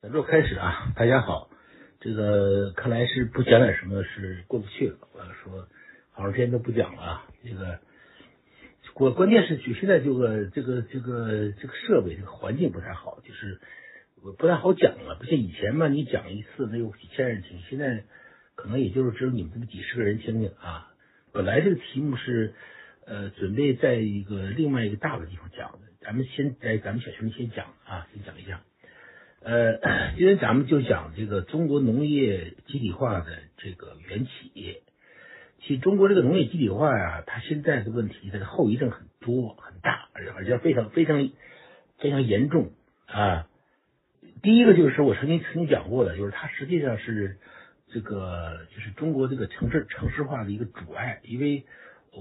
咱这开始啊，大家好，这个看来是不讲点什么是过不去了。我要说好长时间都不讲了啊，这个关关键是就现在这个这个这个这个设备这个环境不太好，就是不太好讲了。不像以前嘛，你讲一次能有几千人听，现在可能也就是只有你们这么几十个人听听啊。本来这个题目是呃准备在一个另外一个大的地方讲的，咱们先在咱们小群先讲啊，先讲一下。呃，今天咱们就讲这个中国农业集体化的这个缘起。其实中国这个农业集体化呀，它现在的问题，它的后遗症很多很大，而且非常非常非常严重啊。第一个就是我曾经曾经讲过的，就是它实际上是这个就是中国这个城市城市化的一个阻碍，因为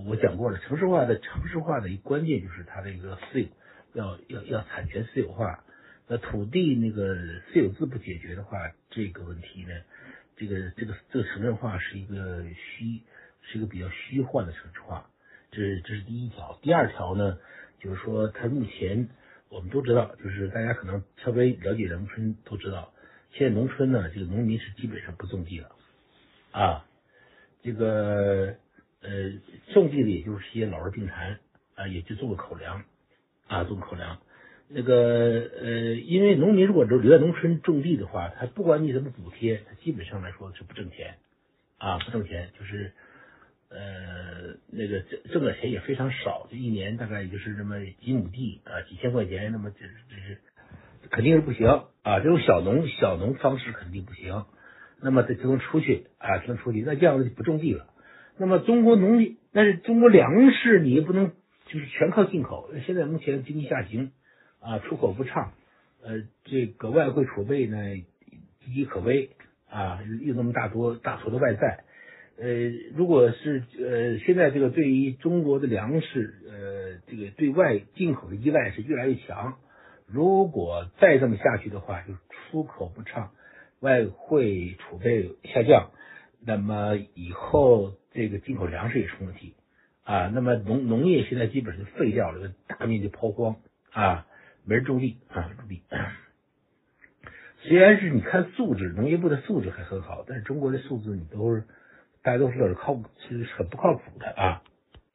我讲过了，城市化的城市化的一个关键就是它的一个私有要要要产权私有化。那土地那个私有制不解决的话，这个问题呢，这个这个这个城镇化是一个虚，是一个比较虚幻的城市化，这这是第一条。第二条呢，就是说它目前我们都知道，就是大家可能稍微了解农村都知道，现在农村呢，这个农民是基本上不种地了啊，这个呃种地的也就是些老弱病残啊，也就种个口粮啊，种口粮。那个呃，因为农民如果留留在农村种地的话，他不管你怎么补贴，他基本上来说是不挣钱啊，不挣钱，就是呃那个挣挣的钱也非常少，就一年大概也就是这么几亩地啊，几千块钱，那么这这是肯定是不行啊，这种小农小农方式肯定不行，那么这只能出去啊，只能出去，那这样子就不种地了。那么中国农业，但是中国粮食你也不能就是全靠进口，现在目前经济下行。啊，出口不畅，呃，这个外汇储备呢岌岌可危啊，有那么大多大坨的外债，呃，如果是呃现在这个对于中国的粮食，呃，这个对外进口的依赖是越来越强，如果再这么下去的话，就出口不畅，外汇储备下降，那么以后这个进口粮食也出问题啊，那么农农业现在基本上就废掉了，大面积抛荒啊。没人种地啊，种地。虽然是你看素质，农业部的素质还很好，但是中国的素质你都是大家都知道是靠，其实很不靠谱的啊。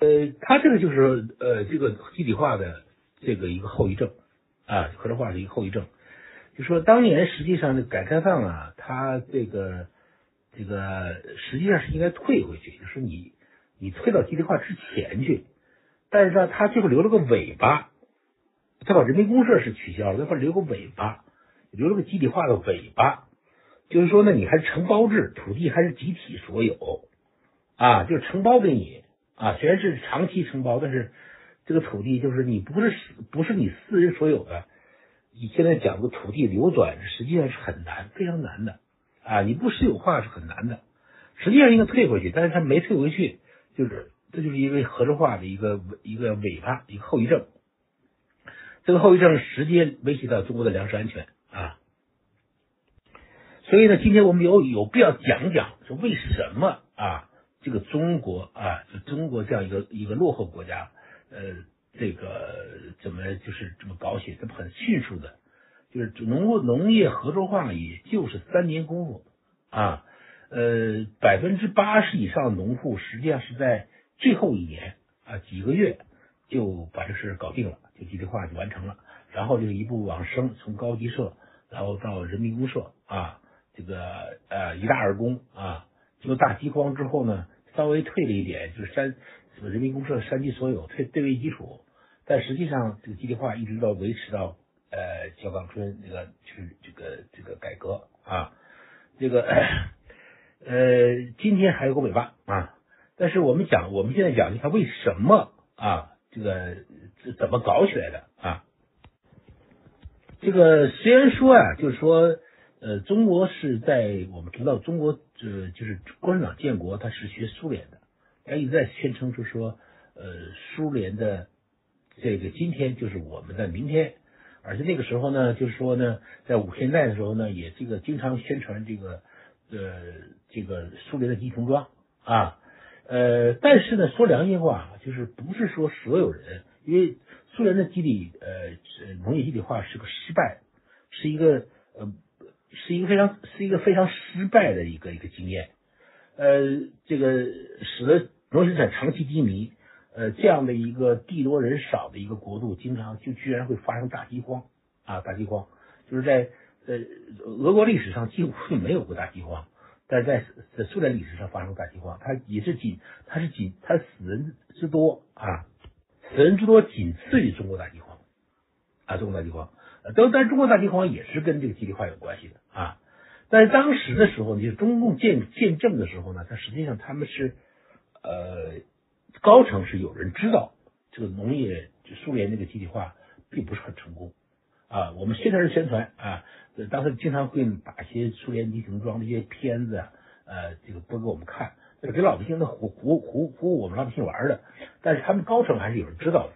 呃，他这个就是呃这个集体化的这个一个后遗症啊，合作化的一个后遗症。就说当年实际上这改革开放啊，他这个这个实际上是应该退回去，就是你你退到集体化之前去，但是呢，他最后留了个尾巴。他把人民公社是取消了，他把留个尾巴，留了个集体化的尾巴，就是说呢，你还是承包制，土地还是集体所有啊，就是承包给你啊，虽然是长期承包，但是这个土地就是你不是不是你私人所有的。你现在讲的土地流转，实际上是很难，非常难的啊，你不私有化是很难的。实际上应该退回去，但是他没退回去，就是这就是因为合作化的一个一个尾巴，一个后遗症。这个后遗症直接威胁到中国的粮食安全啊，所以呢，今天我们有有必要讲讲，说为什么啊，这个中国啊，就中国这样一个一个落后国家，呃，这个怎么就是这么搞起，这么很迅速的，就是农农业合作化，也就是三年功夫啊，呃，百分之八十以上的农户实际上是在最后一年啊几个月就把这事搞定了。就集体化就完成了，然后就是一步往升，从高级社，然后到人民公社啊，这个呃一大二公啊，经过大饥荒之后呢，稍微退了一点，就是山什么人民公社山级所有退对为基础，但实际上这个集体化一直到维持到呃小岗村那个去这个这个改革啊，这个呃今天还有个尾巴啊，但是我们讲我们现在讲一下为什么啊？这个是怎么搞起来的啊？这个虽然说啊，就是说，呃，中国是在我们知道，中国呃，就是共产党建国，他是学苏联的，他一直在宣称，就是说，呃，苏联的这个今天就是我们的明天，而且那个时候呢，就是说呢，在五十年代的时候呢，也这个经常宣传这个呃，这个苏联的集成装啊。呃，但是呢，说良心话，就是不是说所有人，因为苏联的集体呃农业集体化是个失败，是一个呃是一个非常是一个非常失败的一个一个经验，呃，这个使得农业生产长期低迷，呃，这样的一个地多人少的一个国度，经常就居然会发生大饥荒啊，大饥荒，就是在呃俄国历史上几乎没有过大饥荒，但在在苏联历史上发生大饥荒，它也是仅它是仅它死人之多啊，人之多仅次于中国大饥荒啊，中国大饥荒。都，但中国大饥荒也是跟这个集体化有关系的啊。但是当时的时候，就是中共建建政的时候呢，它实际上他们是呃高层是有人知道这个农业就苏联那个集体化并不是很成功啊。我们宣传是宣传啊，当时经常会把一些苏联集成装的一些片子呃这个播给我们看，给老百姓的唬唬唬唬我们老百姓玩的。但是他们高层还是有人知道的，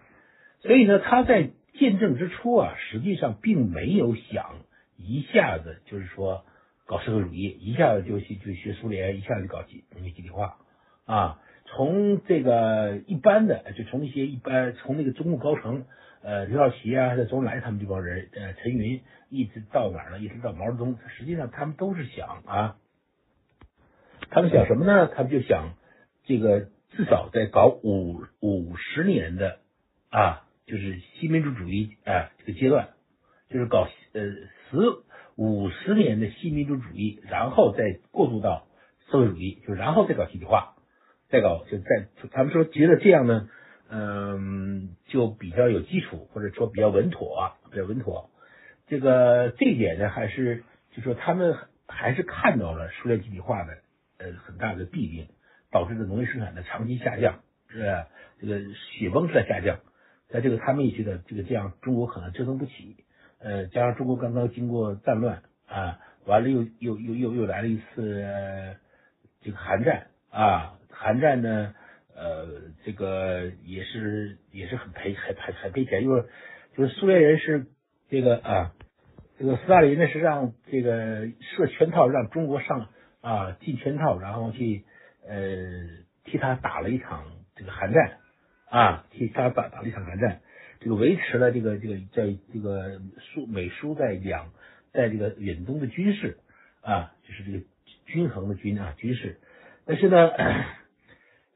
所以呢，他在。建政之初啊，实际上并没有想一下子就是说搞社会主义，一下子就去就学苏联，一下子就搞集农业集体化啊。从这个一般的，就从一些一般，从那个中共高层，呃，刘少奇啊，还周恩来他们这帮人，呃，陈云，一直到哪儿呢？一直到毛泽东，实际上他们都是想啊，他们想什么呢？他们就想这个至少在搞五五十年的啊。就是新民主主义啊，这个阶段，就是搞呃十五十年的新民主主义，然后再过渡到社会主义，就然后再搞集体化，再搞就在他们说觉得这样呢，嗯，就比较有基础，或者说比较稳妥，比较稳妥。这个这一点呢，还是就说他们还是看到了苏联集体化的呃很大的弊病，导致的农业生产的长期下降，是这个雪崩式的下降。在这个他们也觉得这个这样中国可能折腾不起，呃，加上中国刚刚经过战乱啊，完了又又又又又来了一次这个寒战啊，寒战呢，呃，这个也是也是很赔很很很赔钱，就是就是苏联人是这个啊，这个斯大林呢是让这个设圈套，让中国上啊进圈套，然后去呃替他打了一场这个韩战。啊，替他打打了一场寒战，这个维持了这个这个在这个苏美苏在两在这个远东的军事啊，就是这个均衡的军啊军事。但是呢，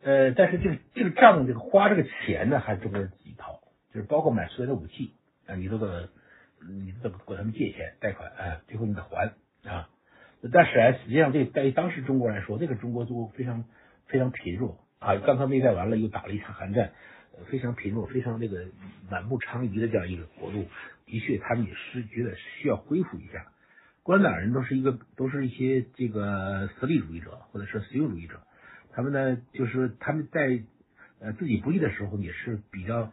呃，但是这个这个账这个花这个钱呢，还是中国人自己掏，就是包括买苏联的武器啊，你都得你都得管他们借钱贷款啊，最后你得还啊。但是，实际上这在当时中国来说，那个中国就非常非常贫弱。啊，刚刚内战完了，又打了一场寒战，非常贫弱，非常那个满目疮痍的这样一个国度，的确，他们也是觉得需要恢复一下。共产党人都是一个，都是一些这个实力主义者，或者说实用主义者。他们呢，就是他们在呃自己不利的时候，也是比较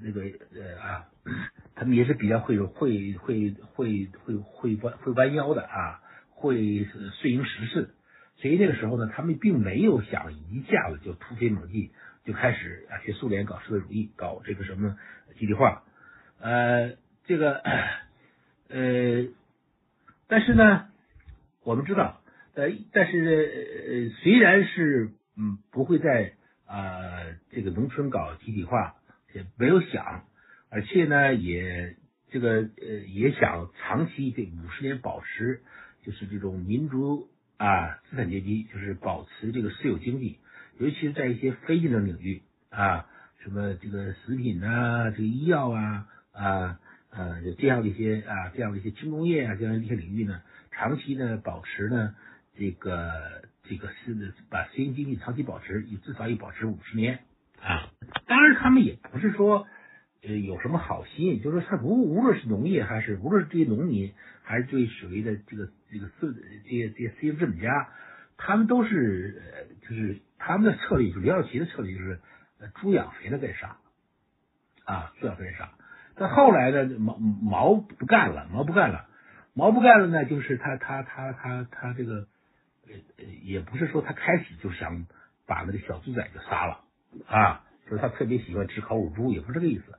那个呃啊，他们也是比较会会会会会会弯会弯腰的啊，会顺应时势。所以那个时候呢，他们并没有想一下子就突飞猛进，就开始啊学苏联搞社会主义，搞这个什么集体化，呃，这个呃，但是呢，我们知道，呃，但是呃，虽然是嗯不会在啊这个农村搞集体化，也没有想，而且呢也这个呃也想长期这五十年保持就是这种民族。啊，资产阶级就是保持这个私有经济，尤其是在一些非竞争领域啊，什么这个食品啊，这个医药啊，啊呃这样的一些啊，这样的一些轻工业啊，这样一些领域呢，长期呢保持呢这个这个是把私营经济长期保持，至少要保持五十年啊。当然，他们也不是说。呃，有什么好心？就是说，他无无论是农业还是无论是这些农民，还是对所谓的这个这个私这些这些私营资本家，他们都是呃就是他们的策略，就是刘少奇的策略就是猪养肥了再杀啊，猪养肥再杀。但后来呢，毛毛不干了，毛不干了，毛不干了呢，就是他他他他他这个呃也不是说他开始就想把那个小猪仔就杀了啊，就是他特别喜欢吃烤乳猪，也不是这个意思。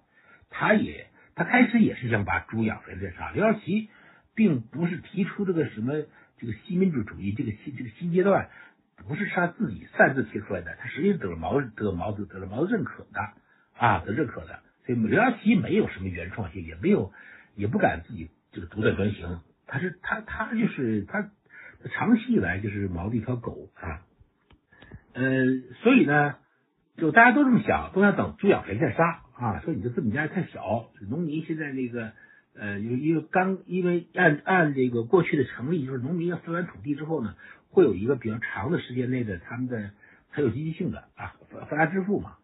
他也，他开始也是想把猪养肥再杀。刘少奇并不是提出这个什么这个新民主主义这个新这个新阶段，不是他自己擅自提出来的，他实际得了毛得了毛子得了毛子认可的啊，得认可的。所以刘少奇没有什么原创性，也没有也不敢自己这个独断专行他是他他就是他长期以来就是毛的一条狗啊，呃，所以呢，就大家都这么想，都想等猪养肥再杀啊，说你这资本家太小，农民现在那个呃，因为刚因为按按这个过去的成立，就是农民要分完土地之后呢，会有一个比较长的时间内的他们的很有积极性的啊发家致富嘛，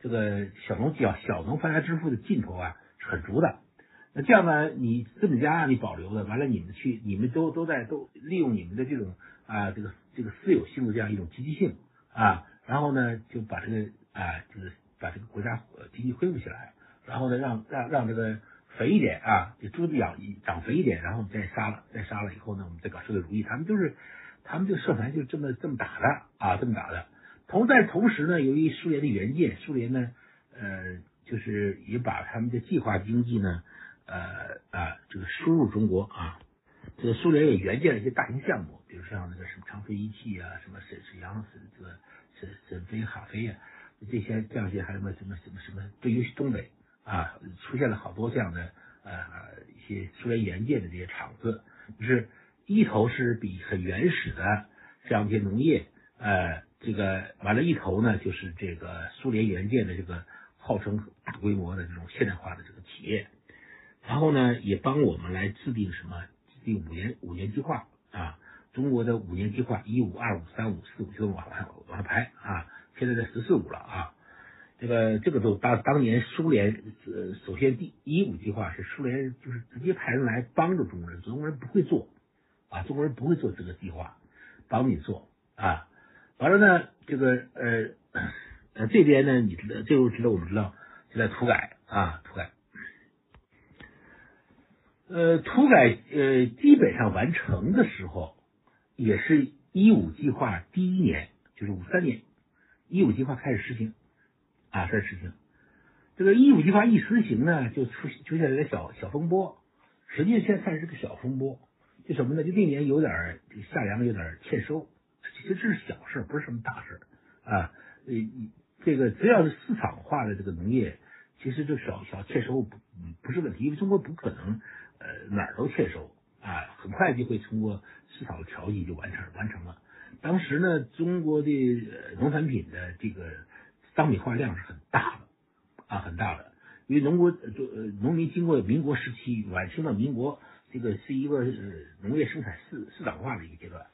这个小农小小农发家致富的劲头啊是很足的。那这样呢？你资本家你保留的，完了你们去，你们都都在都利用你们的这种啊，这个这个私有性的这样一种积极性啊，然后呢就把这个啊，就是把这个国家呃经济恢复起来，然后呢让让让这个肥一点啊，这猪子养长肥一点，然后我们再杀了，再杀了以后呢，我们再搞社会主义。他们就是他们这个社团就这么这么打的啊，这么打的。同在同时呢，由于苏联的援建，苏联呢呃就是也把他们的计划经济呢。呃啊，这个输入中国啊，这个苏联也援建了一些大型项目，比如像那个什么长飞仪器啊，什么沈沈阳沈这个沈沈飞哈飞啊，这些这样一些还有什么什么什么什么，对于东北啊，出现了好多这样的呃一些苏联援建的这些厂子，就是一头是比很原始的这样一些农业，呃，这个完了，一头呢就是这个苏联援建的这个号称大规模的这种现代化的这个企业。然后呢，也帮我们来制定什么？制定五年五年计划啊，中国的五年计划一五二五三五四五就往往往上排啊，现在在十四五了啊。这个这个都当当年苏联呃，首先第一五计划是苏联就是直接派人来帮助中国人，中国人不会做啊，中国人不会做这个计划，帮你做啊。完了呢，这个呃呃这边呢，你知道，这个知道我们知道就在土改啊，土改。呃，土改呃基本上完成的时候，也是一五计划第一年，就是五三年，一五计划开始实行啊，开始实行。这个一五计划一实行呢，就出出现了个小小风波。实际上现在看是个小风波，就什么呢？就那年有点这个夏粮有点欠收，其实这是小事，不是什么大事啊。呃，这个只要是市场化的这个农业，其实就小小欠收不不是问题，因为中国不可能。呃，哪儿都欠收啊，很快就会通过市场的调剂就完成完成了。当时呢，中国的农产品的这个商品化量是很大的啊，很大的。因为农国呃农民经过民国时期晚清到民国，这个是一个农业生产市市场化的一个阶段，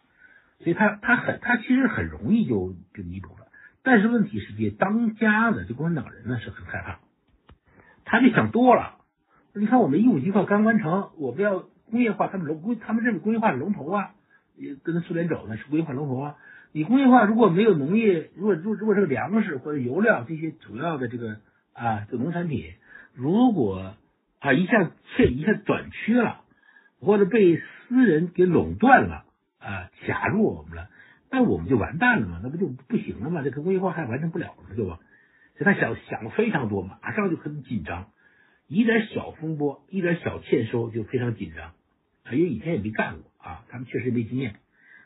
所以他他很他其实很容易就就弥补了。但是问题是，这当家的这共产党人呢是很害怕，他就想多了。你看，我们一五计划刚完成，我们要工业化，他们龙，他们认为工业化是龙头啊，也跟苏联走呢，是工业化龙头啊。你工业化如果没有农业，如果如如果这个粮食或者油料这些主要的这个啊，这农产品，如果啊一下欠一下短缺了，或者被私人给垄断了啊，卡入我们了，那我们就完蛋了嘛，那不就不行了嘛？这个工业化还完成不了了，对吧？所以他想想的非常多，马上就很紧张。一点小风波，一点小欠收就非常紧张，因为以前也没干过啊，他们确实没经验，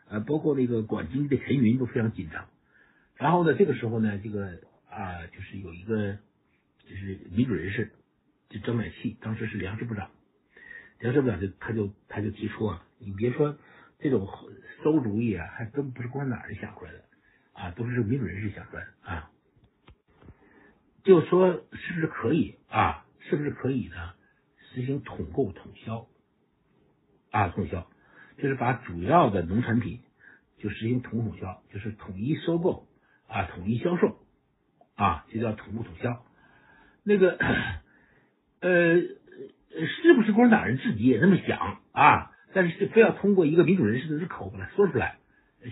呃，包括那个管经济的陈云都非常紧张。然后呢，这个时候呢，这个啊，就是有一个就是民主人士，就张乃器，当时是粮食部长，粮食部长就他就他就提出啊，你别说这种馊主意啊，还真不是共产党人想出来的啊，都是民主人士想出来的啊，就说是不是可以啊？是不是可以呢？实行统购统销啊，统销就是把主要的农产品就实行统统销，就是统一收购啊，统一销售啊，就叫统购统销。那个呃，是不是共产党人自己也这么想啊？但是非要通过一个民主人士的口把它说出来，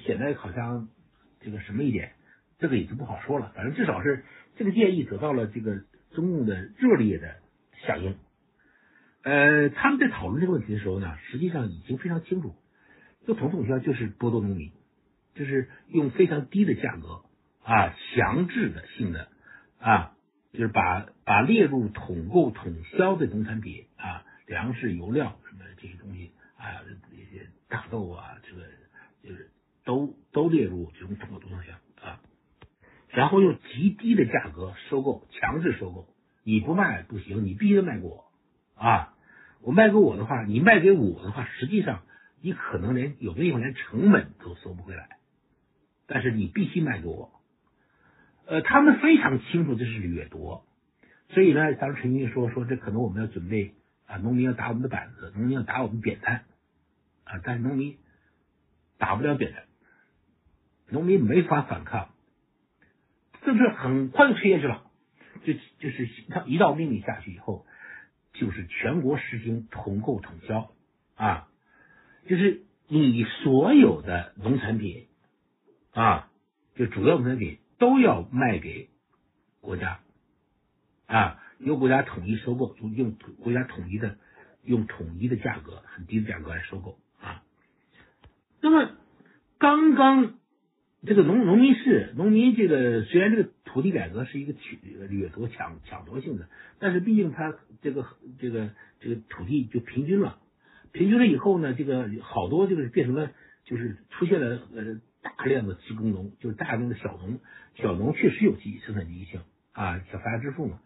显得好像这个什么一点，这个也就不好说了。反正至少是这个建议得到了这个中共的热烈的。响应，呃，他们在讨论这个问题的时候呢，实际上已经非常清楚，这统统销就是剥夺农民，就是用非常低的价格啊，强制的性的啊，就是把把列入统购统销的农产品啊，粮食、油料什么这些东西啊，这些大豆啊，这个就是都都列入这种统购统销啊，然后用极低的价格收购，强制收购。你不卖不行，你必须得卖给我啊！我卖给我的话，你卖给我的话，实际上你可能连有的地方连成本都收不回来，但是你必须卖给我。呃，他们非常清楚这是掠夺，所以呢，当时陈云说说这可能我们要准备啊，农民要打我们的板子，农民要打我们扁担啊，但是农民打不了扁担，农民没法反抗，政策很快就推下去了，就就是他一道命令下去以后。就是全国实行统购统销啊，就是你所有的农产品啊，就主要农产品都要卖给国家啊，由国家统一收购，用国家统一的用统一的价格，很低的价格来收购啊。那么刚刚这个农农民是农民，这个虽然这个。土地改革是一个取掠夺抢抢夺性的，但是毕竟它这个这个这个土地就平均了，平均了以后呢，这个好多这个变成了就是出现了呃大量的职工农，就是大量的小农，小农确实有积生产积极性啊，小发家致富嘛。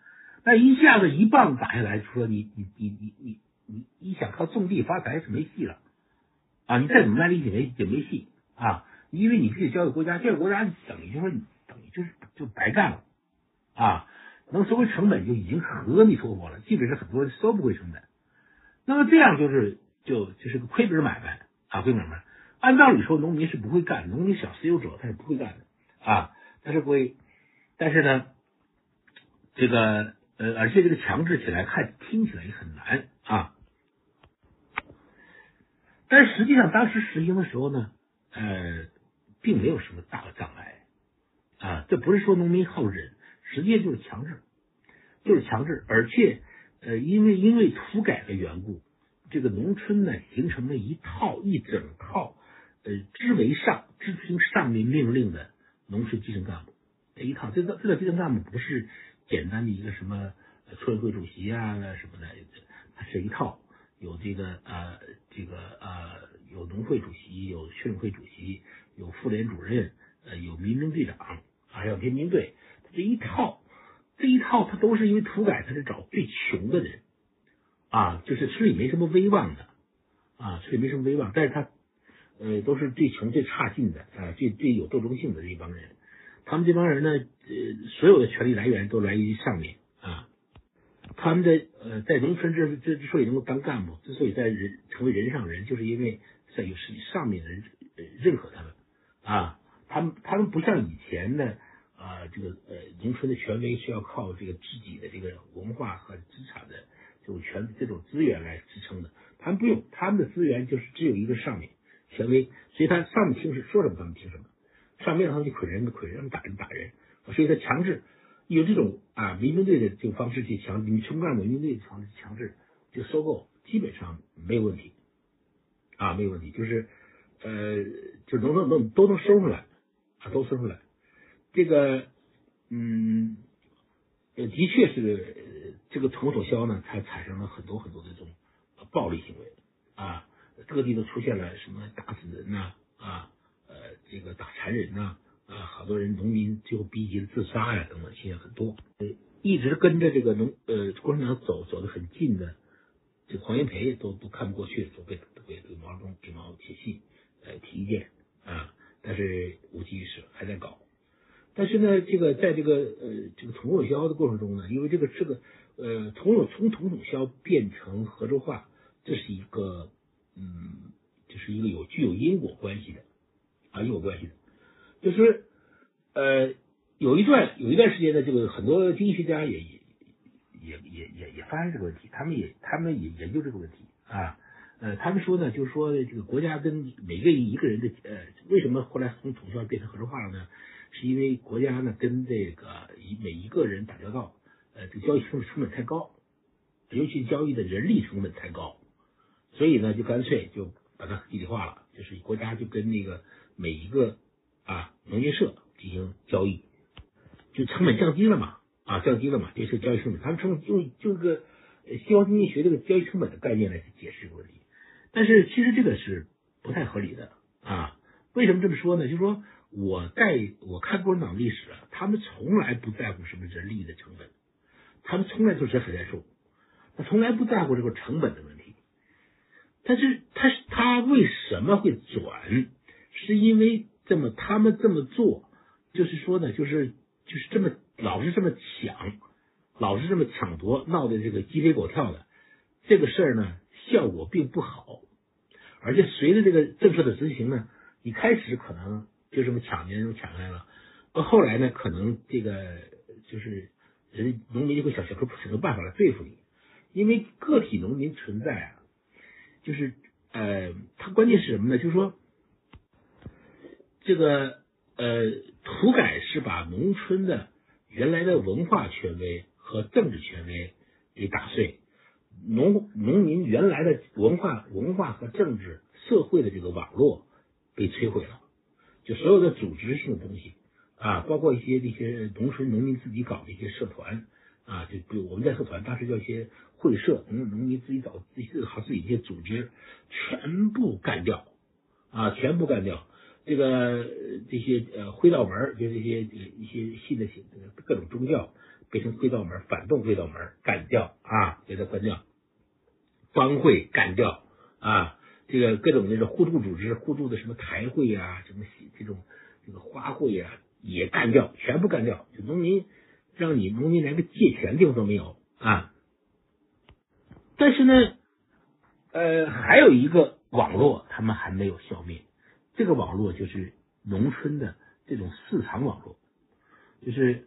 那一下子一棒打下来，说你你你你你你你想靠种地发财是没戏了啊！你再怎么卖力气没也没戏啊！因为你必须交给国家，交给国家等于就是等于就是。就白干了啊！能收回成本就已经很阿弥陀佛了，基本上很多人收不回成本。那么这样就是就就是个亏本买卖啊，亏本买卖。按道理说，农民是不会干，农民小私有者他是不会干的啊。但是会，但是呢，这个呃，而且这个强制起来看听起来也很难啊。但实际上当时实行的时候呢，呃，并没有什么大的障碍。啊，这不是说农民好忍，实际就是强制，就是强制，而且呃，因为因为土改的缘故，这个农村呢形成了一套一整套呃，知为上执行上面命令的农村基层干部这一套，这个这个基层干部不是简单的一个什么村委会主席啊什么的，它是一套，有这个呃这个呃有农会主席，有村委会主席，有妇联主任，呃有民兵队长。还有民兵队，这一套，这一套他都是因为土改，他是找最穷的人啊，就是村里没什么威望的啊，村里没什么威望，但是他呃都是最穷最差劲的啊，最最有斗争性的这一帮人，他们这帮人呢，呃，所有的权力来源都来源于上面，他们的呃在农村之之之所以能够当干部，之所以在人成为人上人，就是因为在有是上面的人认可他们啊，他们他们不像以前的。啊，这个呃，农村的权威是要靠这个自己的这个文化和资产的这种权这种资源来支撑的。他们不用，他们的资源就是只有一个上面权威，所以他上面听是说什么他们听什么，上面他们就捆人捆人，打人打人，所以他强制有这种啊民兵队的这种方式去强，你村干部民兵队强强制就收购，基本上没有问题啊，没有问题，就是呃，就能能能都能收出来啊，都收出来。这个，嗯，的确是这个统统销呢，它产生了很多很多这种暴力行为啊，各地都出现了什么打死人呐啊，呃，这个打残人呐啊，啊好多人农民最后逼急了自杀呀等等现象很多。呃，一直跟着这个农呃共产党走走得很近的这黄炎培都都看不过去，都被都被给毛泽东给毛写信呃提意见啊，但是无济于事，还在搞。但是呢，这个在这个呃这个统统销的过程中呢，因为这个这个呃统统从统统销变成合作化，这是一个嗯，就是一个有具有因果关系的啊因果关系的，就是呃有一段有一段时间呢，这个很多经济学家也也也也也也发现这个问题，他们也他们也研究这个问题啊呃他们说呢，就是说这个国家跟每个一个人的呃为什么后来从统销变成合作化了呢？是因为国家呢跟这个每一个人打交道，呃，这个交易成成本太高，尤其交易的人力成本太高，所以呢就干脆就把它一体化了，就是国家就跟那个每一个啊农业社进行交易，就成本降低了嘛，啊降低了嘛，就是交易成本，他们成本用就这个西方经济学这个交易成本的概念来解释这个问题，但是其实这个是不太合理的啊，为什么这么说呢？就是说。我在我看共产党历史啊，他们从来不在乎什么人力的成本，他们从来就是很在数，他从来不在乎这个成本的问题但是他他为什么会转？是因为这么他们这么做，就是说呢，就是就是这么老是这么抢，老是这么抢夺，闹得这个鸡飞狗跳的，这个事儿呢效果并不好。而且随着这个政策的执行呢，一开始可能就这么抢人就抢来了，到后来呢，可能这个就是人农民就会想想出什么办法来对付你，因为个体农民存在啊，就是呃，他关键是什么呢？就是说这个呃土改是把农村的原来的文化权威和政治权威给打碎。农农民原来的文化、文化和政治、社会的这个网络被摧毁了，就所有的组织性的东西啊，包括一些这些农村农民自己搞的一些社团啊，就比如我们在社团当时叫一些会社，农农民自己搞自己好自己一些组织，全部干掉啊，全部干掉。这个这些呃灰道门，就这些一些新的各种宗教变成灰道门，反动灰道门，干掉啊，给他关掉。帮会干掉啊，这个各种那种互助组织、互助的什么台会啊，什么这种这个花会啊，也干掉，全部干掉。就农民让你农民连个借钱地方都没有啊。但是呢，呃，还有一个网络，他们还没有消灭。这个网络就是农村的这种市场网络，就是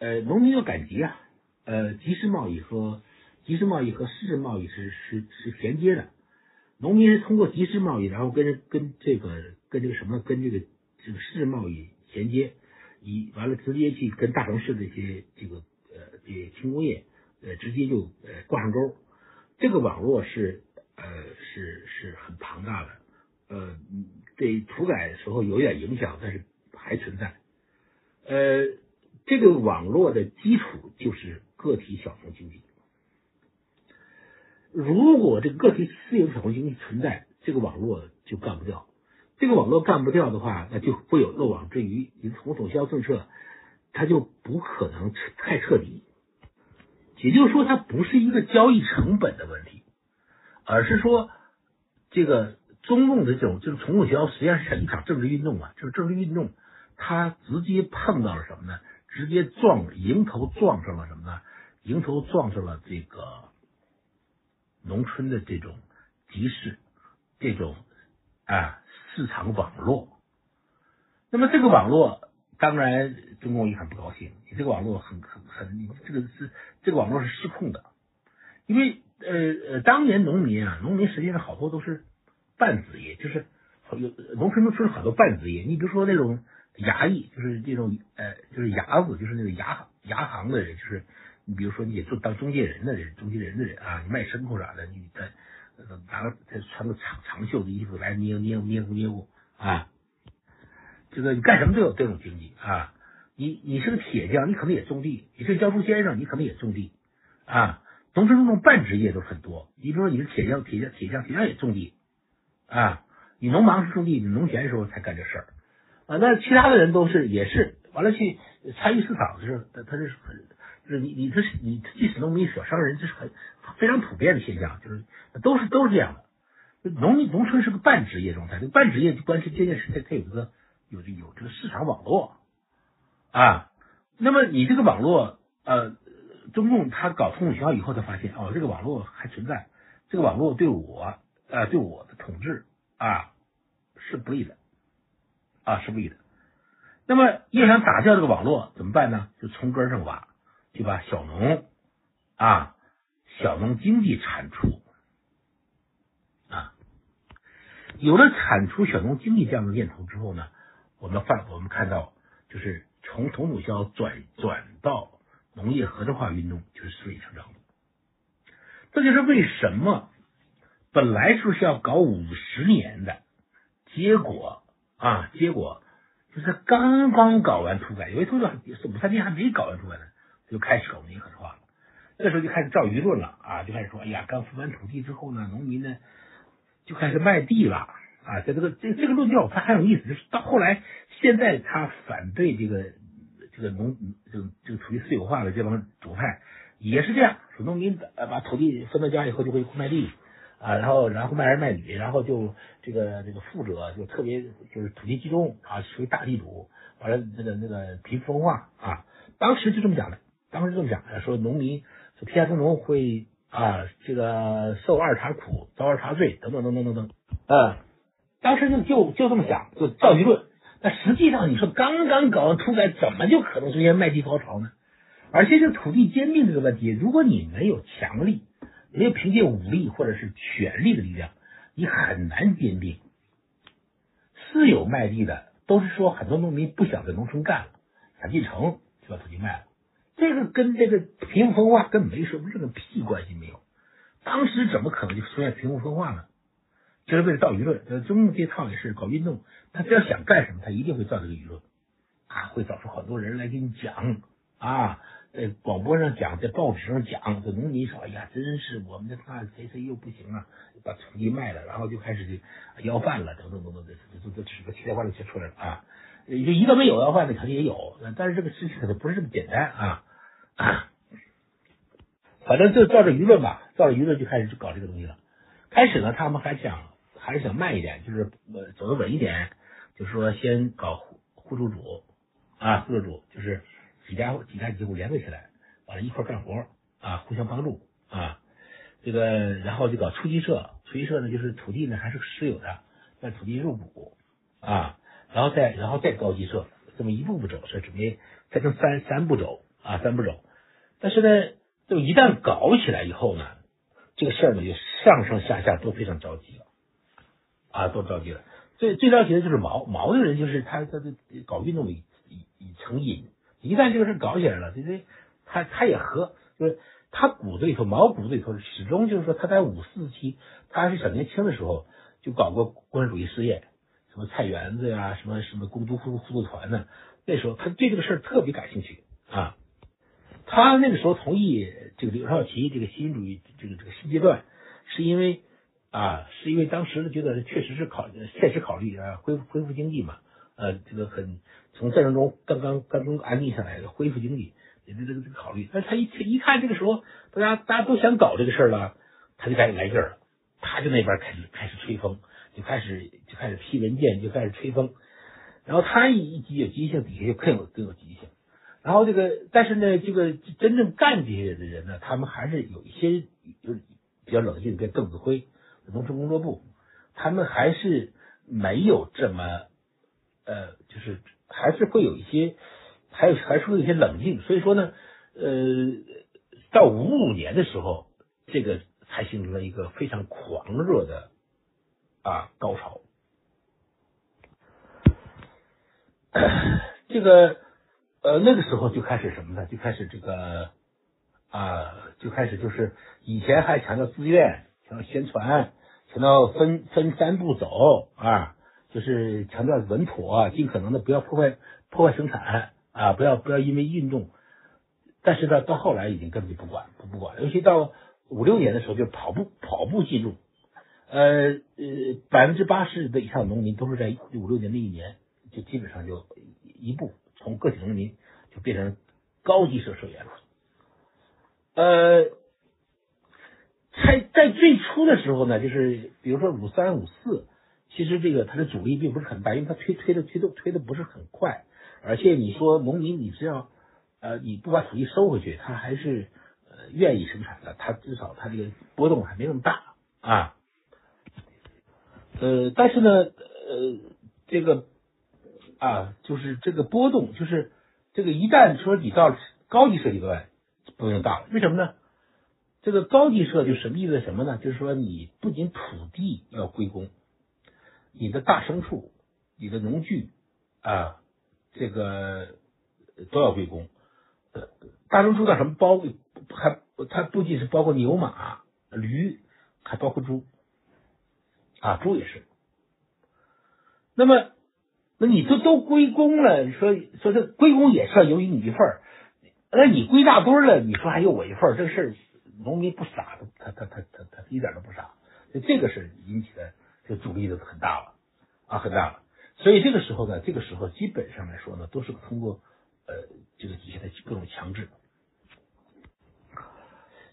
呃，农民要赶集啊，呃，集市贸易和。集市贸易和市贸易是是是衔接的，农民是通过集市贸易，然后跟跟这个跟这个什么跟这个这个市贸易衔接，以完了直接去跟大城市这些这个呃这些轻工业呃直接就呃挂上钩，这个网络是呃是是很庞大的，呃对土改时候有点影响，但是还存在，呃这个网络的基础就是个体小农经济。如果这个个体私营小农经济存在，这个网络就干不掉。这个网络干不掉的话，那就会有漏网之鱼。你从统销政策，它就不可能太彻底。也就是说，它不是一个交易成本的问题，而是说，这个中共的这种这种统销实际上是一场政治运动啊，就是政治运动，它直接碰到了什么呢？直接撞迎头撞上了什么呢？迎头撞上了这个。农村的这种集市，这种啊市场网络，那么这个网络当然中共也很不高兴，你这个网络很很很，这个是这个网络是失控的，因为呃呃当年农民啊，农民实际上好多都是半职业，就是有农村中出了很多半职业，你比如说那种衙役，就是这种呃就是衙子，就是那个衙衙行的人，就是。你比如说，你也做当中介人的人，中介人的人啊，你卖牲口啥的，你他拿个他穿个长长袖的衣服来捏捏捏乎捏乎啊，这个你干什么都有这种经济啊。你你是个铁匠，你可能也种地；你是教书先生，你可能也种地啊。农村那种半职业都很多。你比如说你是铁匠，铁匠铁匠铁匠也种地啊。你农忙是种地，你农闲时候才干这事儿啊。那其他的人都是也是完了去参与市场的时候，他他是很。就是你，你这是你，即使农民、小商人，这是很非常普遍的现象，就是都是都是这样的。农农村是个半职业状态，这个半职业就关系这件事，它它有这个有有这个市场网络啊。那么你这个网络，呃，中共他搞通统销以后，他发现哦，这个网络还存在，这个网络对我，呃，对我的统治啊是不利的啊是不利的。那么要想打掉这个网络怎么办呢？就从根上挖。就把小农啊，小农经济铲除啊，有了铲除小农经济这样的念头之后呢，我们发我们看到，就是从统土销转转到农业合作化运动，就是顺理成章的。这就是为什么本来说是要搞五十年的，结果啊，结果就是刚刚搞完土改，有一说五三年还没搞完土改呢。就开始搞农业合作化了，这时候就开始造舆论了啊，就开始说，哎呀，刚分完土地之后呢，农民呢就开始卖地了啊，在这个这这个论调它很有意思，就是到后来现在他反对这个这个农这个这个土地私有化的这帮主派也是这样，说农民呃把土地分到家以后就会卖地啊，然后然后卖儿卖女，然后就这个这个富者就特别就是土地集中啊，属于大地主，完了那个那个贫富分化啊，当时就这么讲的，当时就这么讲的，说农民说天下耕农会啊这个受二茬苦，遭二茬罪等等等等等等，呃，当时就就就这么想，就造舆论。那实际上你说刚刚搞完土改，怎么就可能出现卖地高潮呢？而且这土地兼并这个问题，如果你没有强力。因为凭借武力或者是权力的力量，你很难兼并。私有卖地的都是说很多农民不想在农村干了，想进城就把土地卖了。这个跟这个贫富分化根本没什么任何屁关系没有。当时怎么可能就出现贫富分化呢？就是为了造舆论。呃，中这套也是搞运动，他只要想干什么，他一定会造这个舆论啊，会找出很多人来给你讲啊。在广播上讲，在报纸上讲，这农民说：“哎呀，真是我们这看谁谁又不行了，把土地卖了，然后就开始就要饭了，等等等等，这这这这个七天八的就出来了啊！就一个没有要饭的，肯定也有，但是这个事情可能不是这么简单啊。反正就照着舆论吧，照着舆论就开始搞这个东西了。开始呢，他们还想还是想慢一点，就是走得稳一点，就是说先搞互助主啊，互助主就是。几家几家几户联合起来，完了一块干活啊，互相帮助啊，这个然后就搞初级社，初级社呢就是土地呢还是私有的，但土地入股啊，然后再然后再高级社，这么一步步走，是准备分成三三步走啊，三步走。但是呢，就一旦搞起来以后呢，这个事儿呢就上上下下都非常着急了啊，都着急了。最最着急的就是毛毛的人，就是他他的搞运动以以以成瘾。一旦这个事搞起来了，这这他他也和就是他骨子里头毛骨子里头始终就是说他在五四期，他还是小年轻的时候就搞过共产主义事业，什么菜园子呀，什么什么工读互互助团呢？那时候他对这个事儿特别感兴趣啊。他那个时候同意这个刘少奇这个新主义这个这个新阶段，是因为啊，是因为当时觉得确实是考现实考虑啊，恢复恢复经济嘛。呃，这个很从战争中刚刚刚刚安定下来的恢复经济，也是这个这个考虑。但是他一一看这个时候，大家大家都想搞这个事儿了，他就开始来劲儿了。他就那边开始开始吹风，就开始就开始批文件，就开始吹风。然后他一一有积极性，底下就更有更有积极性。然后这个，但是呢，这个真正干这些的人呢，他们还是有一些就是比较冷静，跟邓子恢、农村工作部，他们还是没有这么。呃，就是还是会有一些，还有还是会有一些冷静，所以说呢，呃，到五五年的时候，这个才形成了一个非常狂热的啊高潮。这个呃那个时候就开始什么呢？就开始这个啊，就开始就是以前还强调自愿，强调宣传，强调分分三步走啊。就是强调稳妥，尽可能的不要破坏破坏生产啊，不要不要因为运动。但是呢，到后来已经根本就不管不不管，尤其到五六年的时候，就跑步跑步进入，呃呃，百分之八十的以上农民都是在五六年那一年，就基本上就一步从个体农民就变成高级社社员了。呃，在在最初的时候呢，就是比如说五三五四。其实这个它的阻力并不是很大，因为它推推的推动推的不是很快，而且你说农民你只要呃你不把土地收回去，他还是呃愿意生产的，他至少他这个波动还没那么大啊。呃，但是呢，呃，这个啊，就是这个波动，就是这个一旦说你到高级设计段，波动大了，为什么呢？这个高级设就什么意思？什么呢？就是说你不仅土地要归公。你的大牲畜、你的农具啊，这个都要归公。大牲畜叫什么？包还它不仅是包括牛马、驴，还包括猪啊，猪也是。那么，那你这都归公了，你说说这归公也是要有你一份儿。那你归大堆了，你说还有我一份儿，这个事儿农民不傻，他他他他他一点都不傻。就这个是引起的。这阻力就很大了啊，很大了。所以这个时候呢，这个时候基本上来说呢，都是通过呃这个底下的各种强制。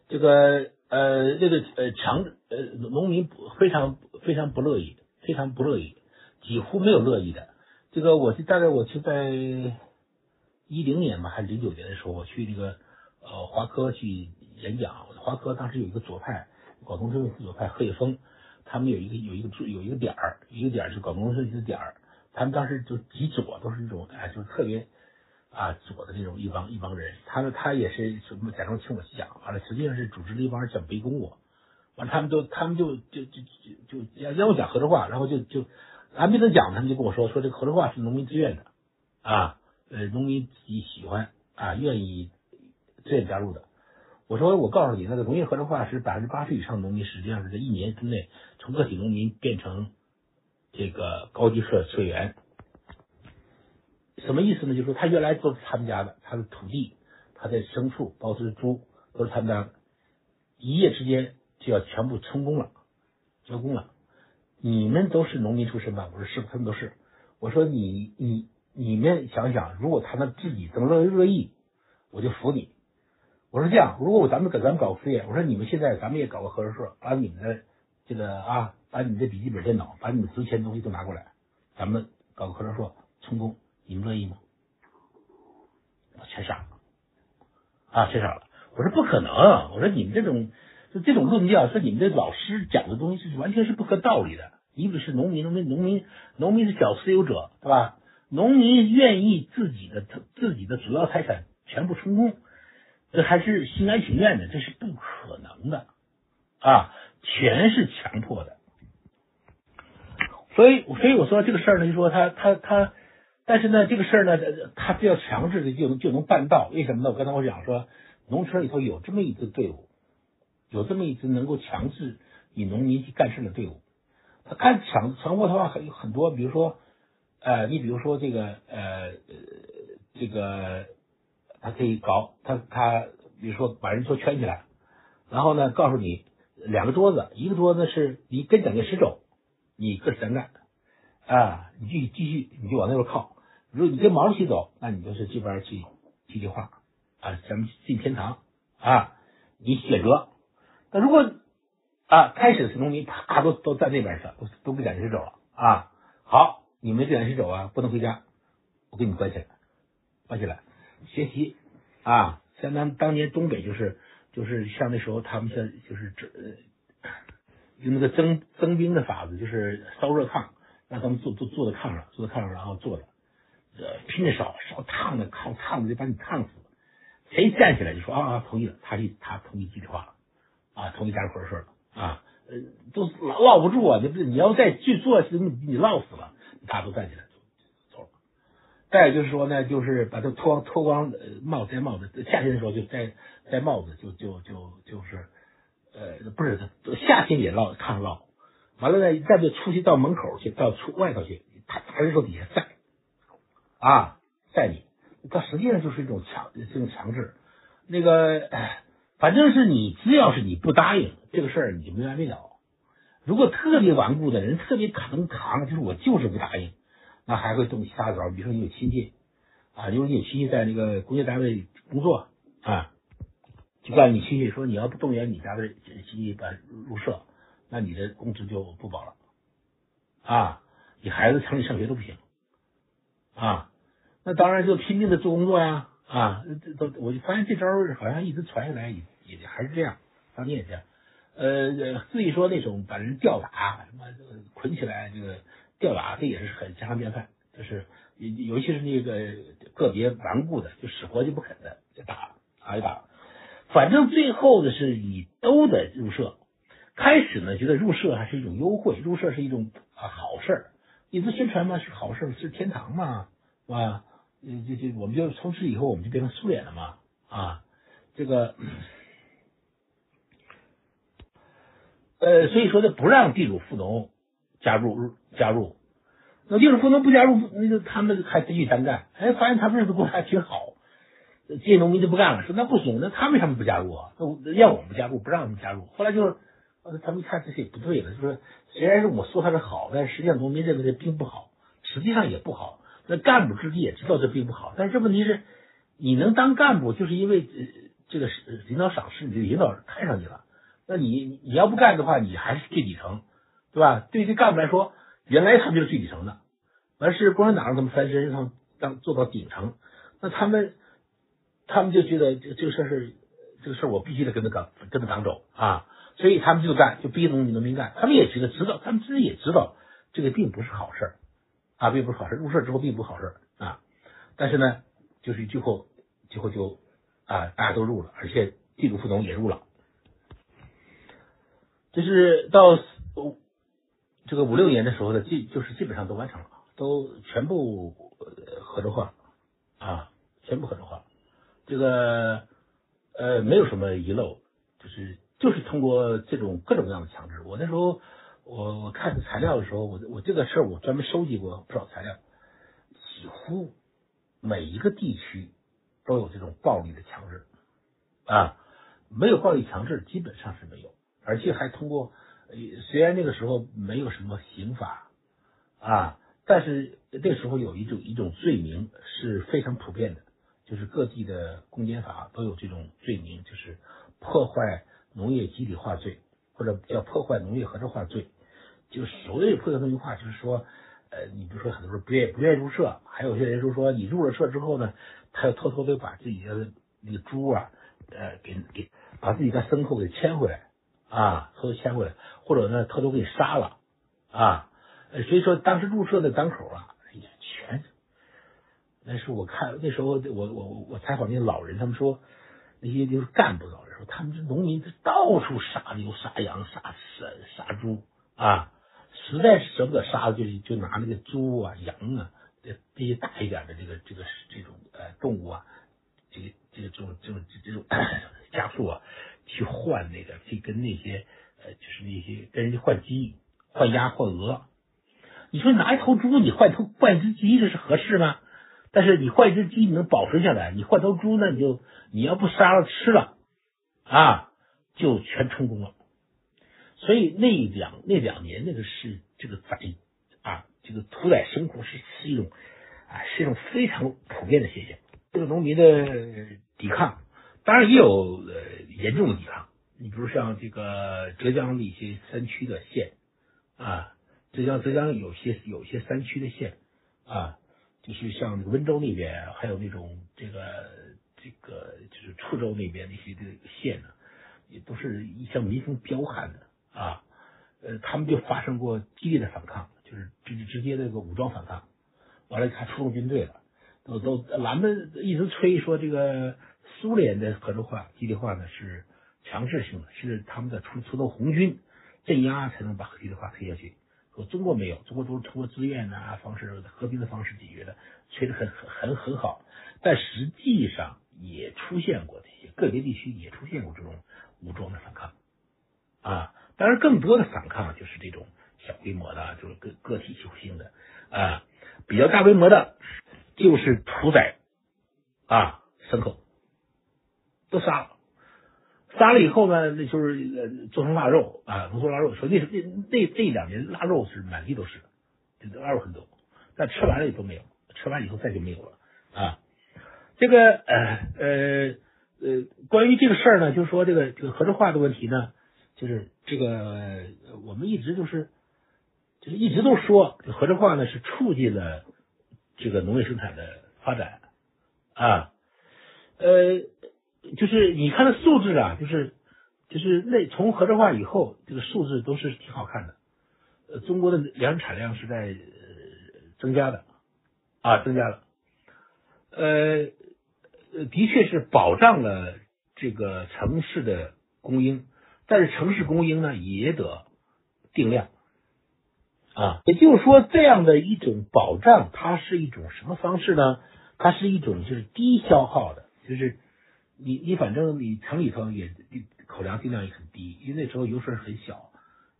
这个呃，这个呃强呃农民非常非常不乐意，非常不乐意，几乎没有乐意的。这个我是大概我是在一零年吧，还是零九年的时候，我去这个呃华科去演讲。华科当时有一个左派，广东省左派贺业峰，他们有一个有一个有一个点儿，一个点儿是广东省的点儿。他们当时就极左，都是那种哎，就是特别啊左的那种一帮一帮人。他们他也是什么假装听我讲，完了实际上是组织了一帮人想围攻我。完了他们都他们就就就就就要要我讲河州话，然后就就还没等讲，他们就跟我说说这个河州话是农民自愿的啊，呃，农民自己喜欢啊，愿意自愿加入的。我说我告诉你，那个农业河州话是百分之八十以上农民实际上是在一年之内从个体农民变成。这个高级社社员什么意思呢？就是说他原来都是他们家的，他的土地、他的牲畜、包括猪都是他们家的，一夜之间就要全部充公了，交公了。你们都是农民出身吧？我说是，他们都是。我说你你你们想想，如果他们自己能乐乐意，我就服你。我说这样，如果咱们给咱们搞副业，我说你们现在咱们也搞个合作社，把你们的这个啊。把你们的笔记本电脑，把你们值钱的东西都拿过来，咱们搞个合作社充公，你们乐意吗？全傻了啊，全傻了！我说不可能，我说你们这种就这种论调，说你们这老师讲的东西是完全是不合道理的。一个是农民，农民，农民，农民是小私有者，对吧？农民愿意自己的自己的主要财产全部充公，这还是心甘情愿的，这是不可能的啊，全是强迫的。所以，所以我说这个事儿呢，就说他他他，但是呢，这个事儿呢，他只要强制的就能就能办到。为什么呢？我刚才我讲说，农村里头有这么一支队伍，有这么一支能够强制以农民去干事的队伍。他干强强迫的话很很多，比如说，呃，你比如说这个呃这个，他可以搞他他，比如说把人都圈起来，然后呢，告诉你两个桌子，一个桌子是你跟两个十肘。你各干干啊，你继继续，你就往那边靠。如果你跟毛主席走，那你就是这边去去句话啊，咱们进天堂啊，你选择。那如果啊，开始是农民，啪都都在那边去了，都都跟蒋介石走了啊。好，你们跟蒋介石走啊，不能回家，我给你关起来，关起来学习啊。像当当年东北就是就是像那时候他们像就是这。用那个征征兵的法子，就是烧热炕，让他们坐坐坐在炕上，坐在炕上，然后坐着，呃，拼着烧，烧烫的，炕烫的就把你烫死。谁站起来就说啊啊，同意了，他一他同意集体化了，啊，同意加入合作社了，啊，呃，都落落不住啊，你不是你要再去做，你你落死了，大家都站起来。再就是说呢，就是把他脱脱光帽子戴帽子，夏天的时候就戴戴帽子，就就就就是。呃，不是，夏天也落炕落，完了呢，再就出去到门口去，到出外头去，他还是说底下晒，啊，晒你，他实际上就是一种强，这种强制。那个，反正是你，只要是你不答应这个事儿，你就没完没了。如果特别顽固的人，特别扛扛，就是我就是不答应，那还会动其他招，比如说你有亲戚啊，如果你有亲戚在那个工业单位工作啊。就告诉你亲戚说，你要不动员你家的亲戚把入社，那你的工资就不保了啊！你孩子城里上学都不行啊！那当然就拼命的做工作呀啊！这都我就发现这招好像一直传下来也也还是这样，当年也这样。呃，至于说那种把人吊打什么捆起来这个吊打，这也是很家常便饭，就是尤其是那个个别顽固的，就死活就不肯的就打挨打。反正最后的是你都得入社。开始呢，觉得入社还是一种优惠，入社是一种啊好事儿，一直宣传嘛是好事，是天堂嘛，是吧？就就我们就从此以后我们就变成苏联了嘛啊，这个呃，所以说呢，不让地主富农加入加入，那地主富农不加入，那就他们还继续单干，哎，发现他们日子过得还挺好。这些农民就不干了，说那不行，那他为什么不加入啊？那要我们加入，不让他们加入。后来就是，他们一看这些不对了，就说虽然是我说他是好，但实际上农民认为这并不好，实际上也不好。那干部自己也知道这并不好，但是问题是，你能当干部，就是因为这个领导赏识，你领导看上你了，那你你要不干的话，你还是最底层，对吧？对于这干部来说，原来他们就是最底层的，完是共产党让他们翻身，让他们当做到顶层，那他们他们就觉得这这个事是这个事，我必须得跟着党跟着党走啊，所以他们就干，就逼农民农民干。他们也觉得知道，他们自己也知道这个并不是好事啊，并不是好事，入社之后并不是好事啊。但是呢，就是最后最后就啊，大家都入了，而且地主富农也入了。就是到这个五六年的时候呢，基就是基本上都完成了，都全部合作化啊，全部合作化。这个呃没有什么遗漏，就是就是通过这种各种各样的强制。我那时候我我看材料的时候，我我这个事儿我专门收集过不少材料，几乎每一个地区都有这种暴力的强制啊，没有暴力强制基本上是没有。而且还通过，呃虽然那个时候没有什么刑法啊，但是那时候有一种一种罪名是非常普遍的，就是各地的公检法都有这种罪名，就是破坏农业集体化罪，或者叫破坏农业合作化罪。就所谓破坏农业化，就是说，呃，你比如说很多人不愿不愿意入社，还有些人就说你入了社之后呢，他又偷偷的把自己的那个猪啊，呃，给给把自己的牲口给牵回来。啊，偷偷牵回来，或者呢，偷偷给杀了啊！所以说，当时入社的档口啊，哎呀，全那是我看那时候，我我我采访那些老人，他们说那些就是干部老人说，他们这农民这到处杀牛、杀羊、杀杀杀猪啊，实在是舍不得杀，就就拿那个猪啊、羊啊这些大一点的这个这个这种呃动物啊，这个这个这种这种这种 家畜啊。去换那个，去跟那些就是那些跟人家换鸡、换鸭、换鹅。你说拿一头猪，你换头换一只鸡，这是合适吗？但是你换一只鸡，你能保存下来；你换头猪呢，你就你要不杀了吃了啊，就全成功了。所以那两那两年那个是这个宰啊，这个屠宰生活是是一种啊，是一种非常普遍的现象。这个农民的抵抗。当然也有呃严重的抵抗，你比如像这个浙江的一些山区的县啊，浙江浙江有些有些山区的县啊，就是像温州那边，还有那种这个这个就是滁州那边那些这个县呢，也都是一向民风彪悍的啊，呃，他们就发生过激烈的反抗，就是直直接那个武装反抗，完了他出动军队了，都都咱们一直吹说这个。苏联的合作化、集体化呢是强制性的，是他们的出出动红军镇压才能把和平的话推下去。说中国没有，中国都是通过自愿啊方式、和平的方式解决的，吹得很很很很好。但实际上也出现过这些个别地区也出现过这种武装的反抗啊。当然，更多的反抗就是这种小规模的，就是个个体性的啊。比较大规模的，就是屠宰啊牲口。都杀了，杀了以后呢，那就是做成腊肉啊，做腊肉。说那那那这两年腊肉是满地都是，这腊肉很多，但吃完了也都没有，吃完以后再就没有了啊。这个呃呃呃，关于这个事儿呢，就是说这个这个合作化的问题呢，就是这个我们一直就是就是一直都说合作化呢是促进了这个农业生产的发展啊，呃。就是你看的数字啊，就是就是那从合作化以后，这个数字都是挺好看的。呃，中国的粮食产量是在增加的啊，增加了。呃，的确是保障了这个城市的供应，但是城市供应呢也得定量啊。也就是说，这样的一种保障，它是一种什么方式呢？它是一种就是低消耗的，就是。你你反正你城里头也口粮定量也很低，因为那时候油水很小，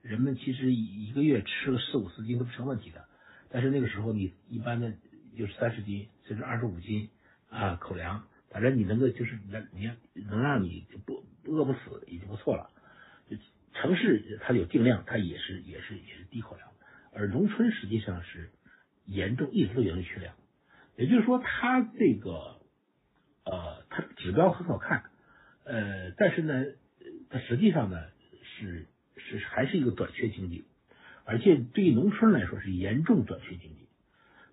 人们其实一个月吃个四五十斤都不成问题的。但是那个时候你一般的就是三十斤甚至二十五斤啊口粮，反正你能够就是能你能让你不饿不死已经不错了。就城市它有定量，它也是也是也是低口粮，而农村实际上是严重一直都严重缺粮，也就是说它这个。呃，它指标很好看，呃，但是呢，它实际上呢是是还是一个短缺经济，而且对于农村来说是严重短缺经济。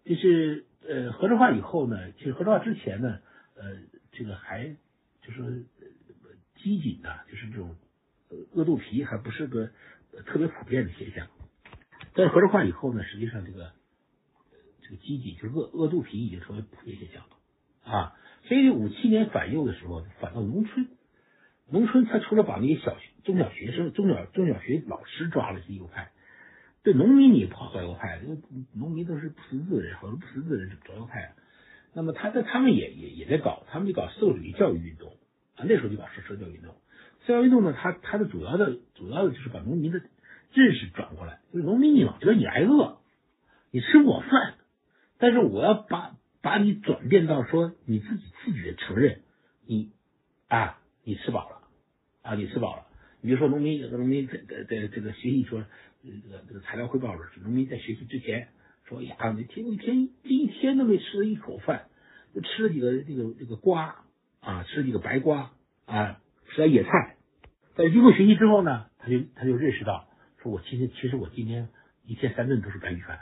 就是呃，合作化以后呢，其实合作化之前呢，呃，这个还就是机紧的，就是这种饿肚皮还不是个特别普遍的现象。但是合作化以后呢，实际上这个这个积极就是饿饿肚皮已经成为普遍现象了啊。所以五七年反右的时候，反到农村，农村他除了把那些小学中小学生、中小中小学老师抓了是右派。对农民你不好抓右派，因为农民都是不识字的人，好多不识字的人抓右派。那么他在他们也也也在搞，他们就搞社会主义教育运动啊，那时候就搞社社教运动。社教运动呢，它它的主要的主要的就是把农民的认识转过来，就是农民你老觉得你挨饿，你吃不饱饭，但是我要把把你转变到说你自己自己的承认，你啊你吃饱了啊你吃饱了。比如说农民有的农民在在在这个学习说。这个这个材料汇报的时候农民在学习之前说呀，你天一天一天都没吃一口饭，就吃了几个这个这个瓜啊，吃了几个白瓜啊，吃点野菜。在经过学习之后呢，他就他就认识到，说我其实其实我今天一天三顿都是白米饭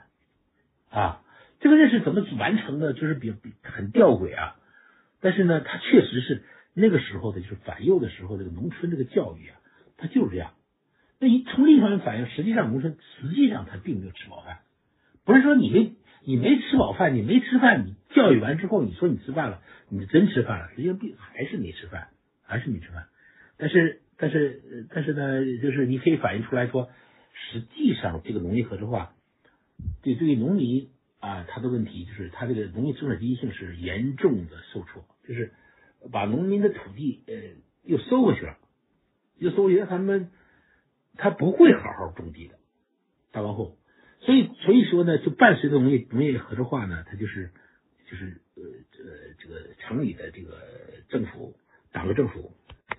啊。这个认识怎么完成的？就是比比很吊诡啊。但是呢，他确实是那个时候的，就是反右的时候，这个农村这个教育啊，他就是这样。那一从另一方面反映，实际上农村实际上他并没有吃饱饭，不是说你没你没吃饱饭，你没吃饭，你教育完之后你说你吃饭了，你真吃饭了，实际上并还是没吃饭，还是没吃饭。但是但是但是呢，就是你可以反映出来说，实际上这个农业合作化对对于农民啊，他的问题就是他这个农业生产积极性是严重的受挫，就是把农民的土地呃又收回去了，又收回去他们。他不会好好种地的，大王后，所以所以说呢，就伴随着农业农业合作化呢，他就是就是呃这这个城里的这个政府党和政府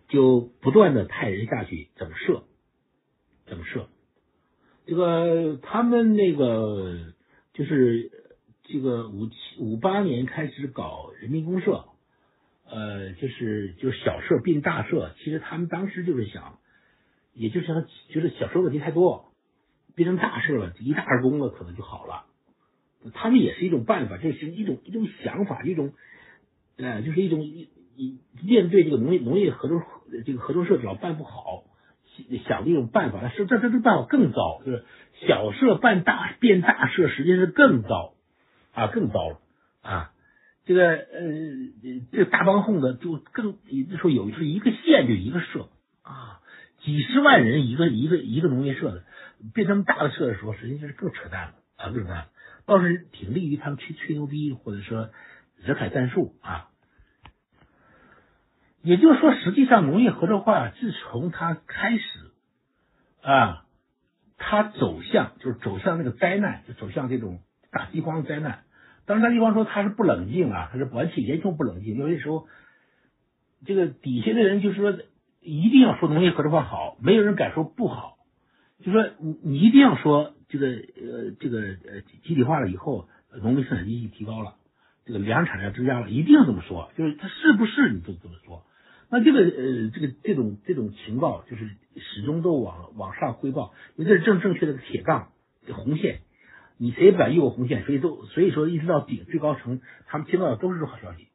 就不断的派人下去整社，整社，这个他们那个就是这个五七五八年开始搞人民公社，呃，就是就是小社并大社，其实他们当时就是想。也就是他觉得小时候问题太多，变成大事了，一大而功了，可能就好了。他们也是一种办法，这是一种一种想法，一种呃，就是一种一一面对这个农业农业合作这个合作社老办不好，想的一种办法。是这这这办法更糟，就是小社办大变大社，实际上是更糟啊，更糟了啊。这个呃，这大帮哄的就更，就说有是一个县就一个社啊。几十万人一个一个一个农业社的，变成大的社的时候，实际上是更扯淡了啊，更扯淡。倒是挺利于他们吹吹牛逼，或者说人海战术啊。也就是说，实际上农业合作化自从它开始啊，它走向就是走向那个灾难，就走向这种大饥荒灾难。当然，大饥荒说它是不冷静啊，它是完全严重不冷静，有些时候这个底下的人就是说。一定要说农业合作化好，没有人敢说不好。就说你你一定要说这个呃这个呃集体化了以后，农民生产经济提高了，这个粮产量增加了，一定要这么说。就是他是不是你就这么说？那这个呃这个这种这种情报就是始终都往往上汇报，因为这是正正确的铁杠红线，你谁也不敢越过红线，所以都所以说一直到顶最高层，他们听到的都是好消息。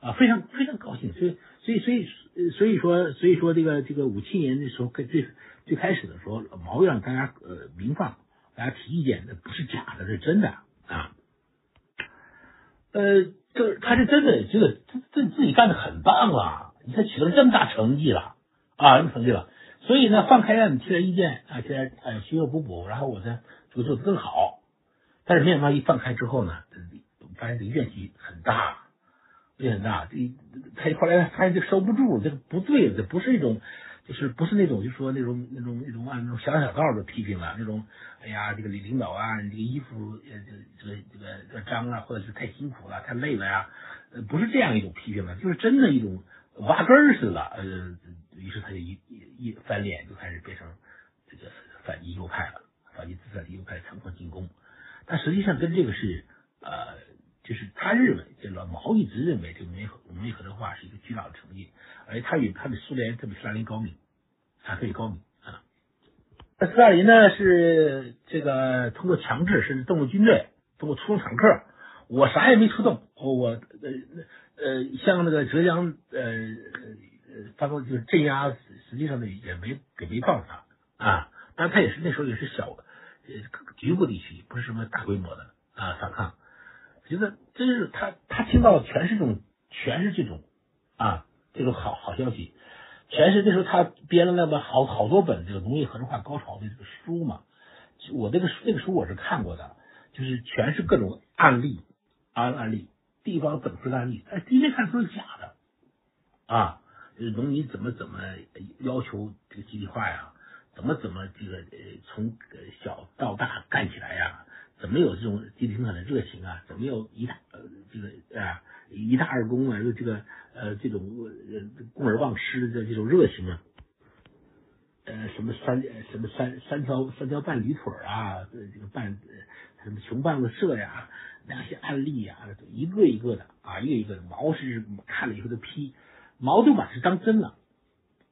啊，非常非常高兴，所以所以所以所以说所以说这个这个五七年的时候，最最开始的时候，毛让大家呃明放，大家提意见，那不是假的，是真的啊。呃，这他是真的，这个这这自己干的很棒啊！你才取得这么大成绩了啊，这么成绩了，所以呢，放开让你提点意见啊，提点呃需要补补，然后我再就做的更好。但是没想到一放开之后呢，发现这个怨气很大。怨气很大，这他后来发现这收不住，这个不对，这不是一种，就是不是那种，就说那种那种那种按那种小小道的批评了，那种，哎呀，这个李领导啊，你这个衣服呃这个这个这个脏啊，或者是太辛苦了，太累了呀，呃，不是这样一种批评了，就是真的一种挖根儿似的，呃，于是他就一一一翻脸，就开始变成这个反击右派了，反击资产阶级右派强迫进攻，但实际上跟这个是呃。就是他认为，这老毛一直认为这个农业农业合作化是一个巨大的成绩，而且他与他比苏联，他比斯大林高明，他特别高明啊。那斯大林呢是这个通过强制，甚至动用军队，通过出动坦克，我啥也没出动，我呃呃像那个浙江呃呃发动就是镇压，实际上呢也没给没告诉他啊，但他也是那时候也是小呃局部地区，不是什么大规模的啊反抗。觉得真是他他听到的全是这种全是这种啊这种好好消息。全是那时候他编了那么好好多本这个农业合作化高潮的这个书嘛，我那个那个书我是看过的，就是全是各种案例案案例，地方整出的案例，哎，第一看都是假的。啊，农民怎么怎么要求这个集体化呀，怎么怎么这个呃从小到大干起来呀，怎么有这种集体生产的热情啊，怎么有一大呃这个啊一大二公啊，就这个。呃，这种呃供而忘失的这种热情啊，呃，什么三什么三三条三条半驴腿啊，这个半什么穷棒子社呀，那些案例啊，一个一个的啊，一个一个的，毛是看了以后都批，毛都把是当真了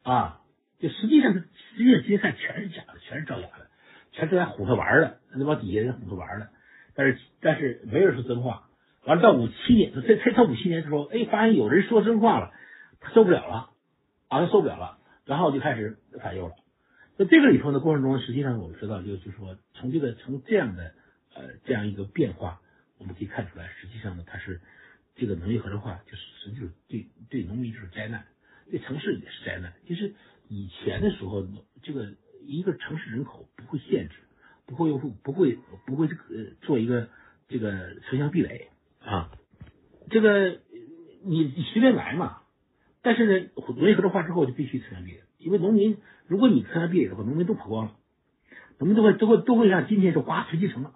啊，就实际上实际上这些看全是假的，全是造假的，全是来唬他玩的，那帮底下人唬他玩的，但是但是没人说真话。完了到五七年，他他他五七年的时候，哎，发现有人说真话了，他受不了了，啊，他受不了了，然后就开始反右了。在这个里头的过程中，实际上我们知道，就就是说，从这个从这样的呃这样一个变化，我们可以看出来，实际上呢，它是这个农业合作化，就是实际上对对农民就是灾难，对城市也是灾难。就是以前的时候，这个一个城市人口不会限制，不会又不会不会这个做一个这个城乡壁垒。啊，这个你你随便来嘛，但是呢，农业合作化之后就必须城乡壁垒，因为农民如果你城乡壁垒的话，农民都跑光了，农民都会都会都会像今天是哗全进城了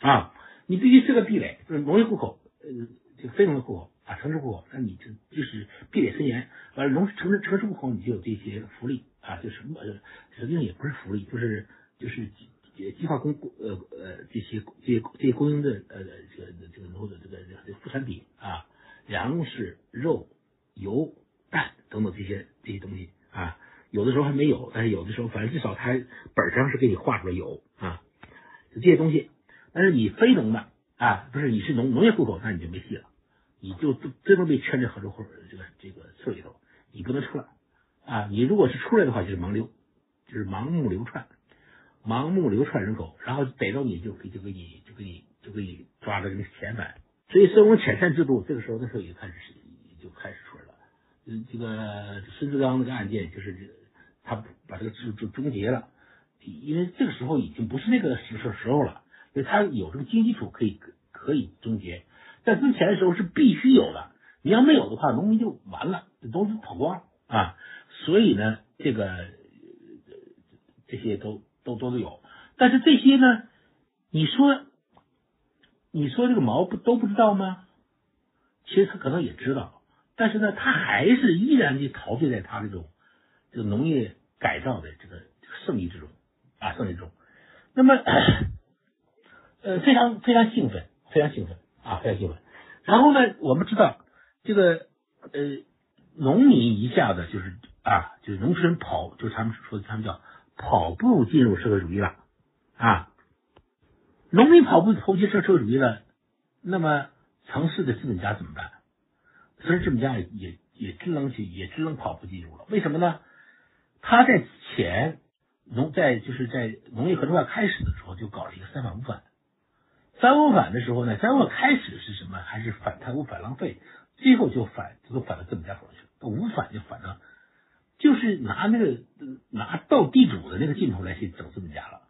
啊，你必须是个壁垒，就是农业户口，呃，这个非农业户口啊，城市户口，那你就就是壁垒森严，完了农城市城市户口你就有这些福利啊，就什么实际上也不是福利，就是就是。计划供呃呃这些这些这些供应的呃这个这个农的这个这个副产品啊，粮食、肉、油、蛋等等这些这些东西啊，有的时候还没有，但是有的时候反正至少它本上是给你画出来有啊，就这些东西。但是你非农的啊，不是你是农农业户口，那你就没戏了，你就真都被圈在合作户这个这个村里头，你不能出来啊。你如果是出来的话，就是盲流，就是盲目流窜。盲目流窜人口，然后逮着你就给就给你就给你就给你抓着给你遣返，所以收容遣散制度这个时候那时候也开始就开始出来了。嗯，这个孙志刚那个案件就是他把这个制度终结了，因为这个时候已经不是那个时时候了，他有这个经济基础可以可以终结，在之前的时候是必须有的，你要没有的话，农民就完了，这都是跑光啊。所以呢，这个这些都。都都都有，但是这些呢？你说，你说这个毛不都不知道吗？其实他可能也知道，但是呢，他还是依然的陶醉在他这种这个农业改造的这个胜利之中啊，胜利之中。那么，呃非常非常兴奋，非常兴奋啊，非常兴奋。然后呢，我们知道这个呃，农民一下子就是啊，就是农村跑，就是他们说的他们叫。跑步进入社会主义了啊！农民跑步投机社社会主义了，那么城市的资本家怎么办？城市资本家也也只能去，也只能跑步进入了。为什么呢？他在前农在就是在农业合作化开始的时候就搞了一个三反五反。三五反的时候呢，三五反开始是什么？还是反贪污反浪费，最后就反就反到资本家手里去了。五反就反到。就是拿那个拿斗地主的那个劲头来去整资本家了，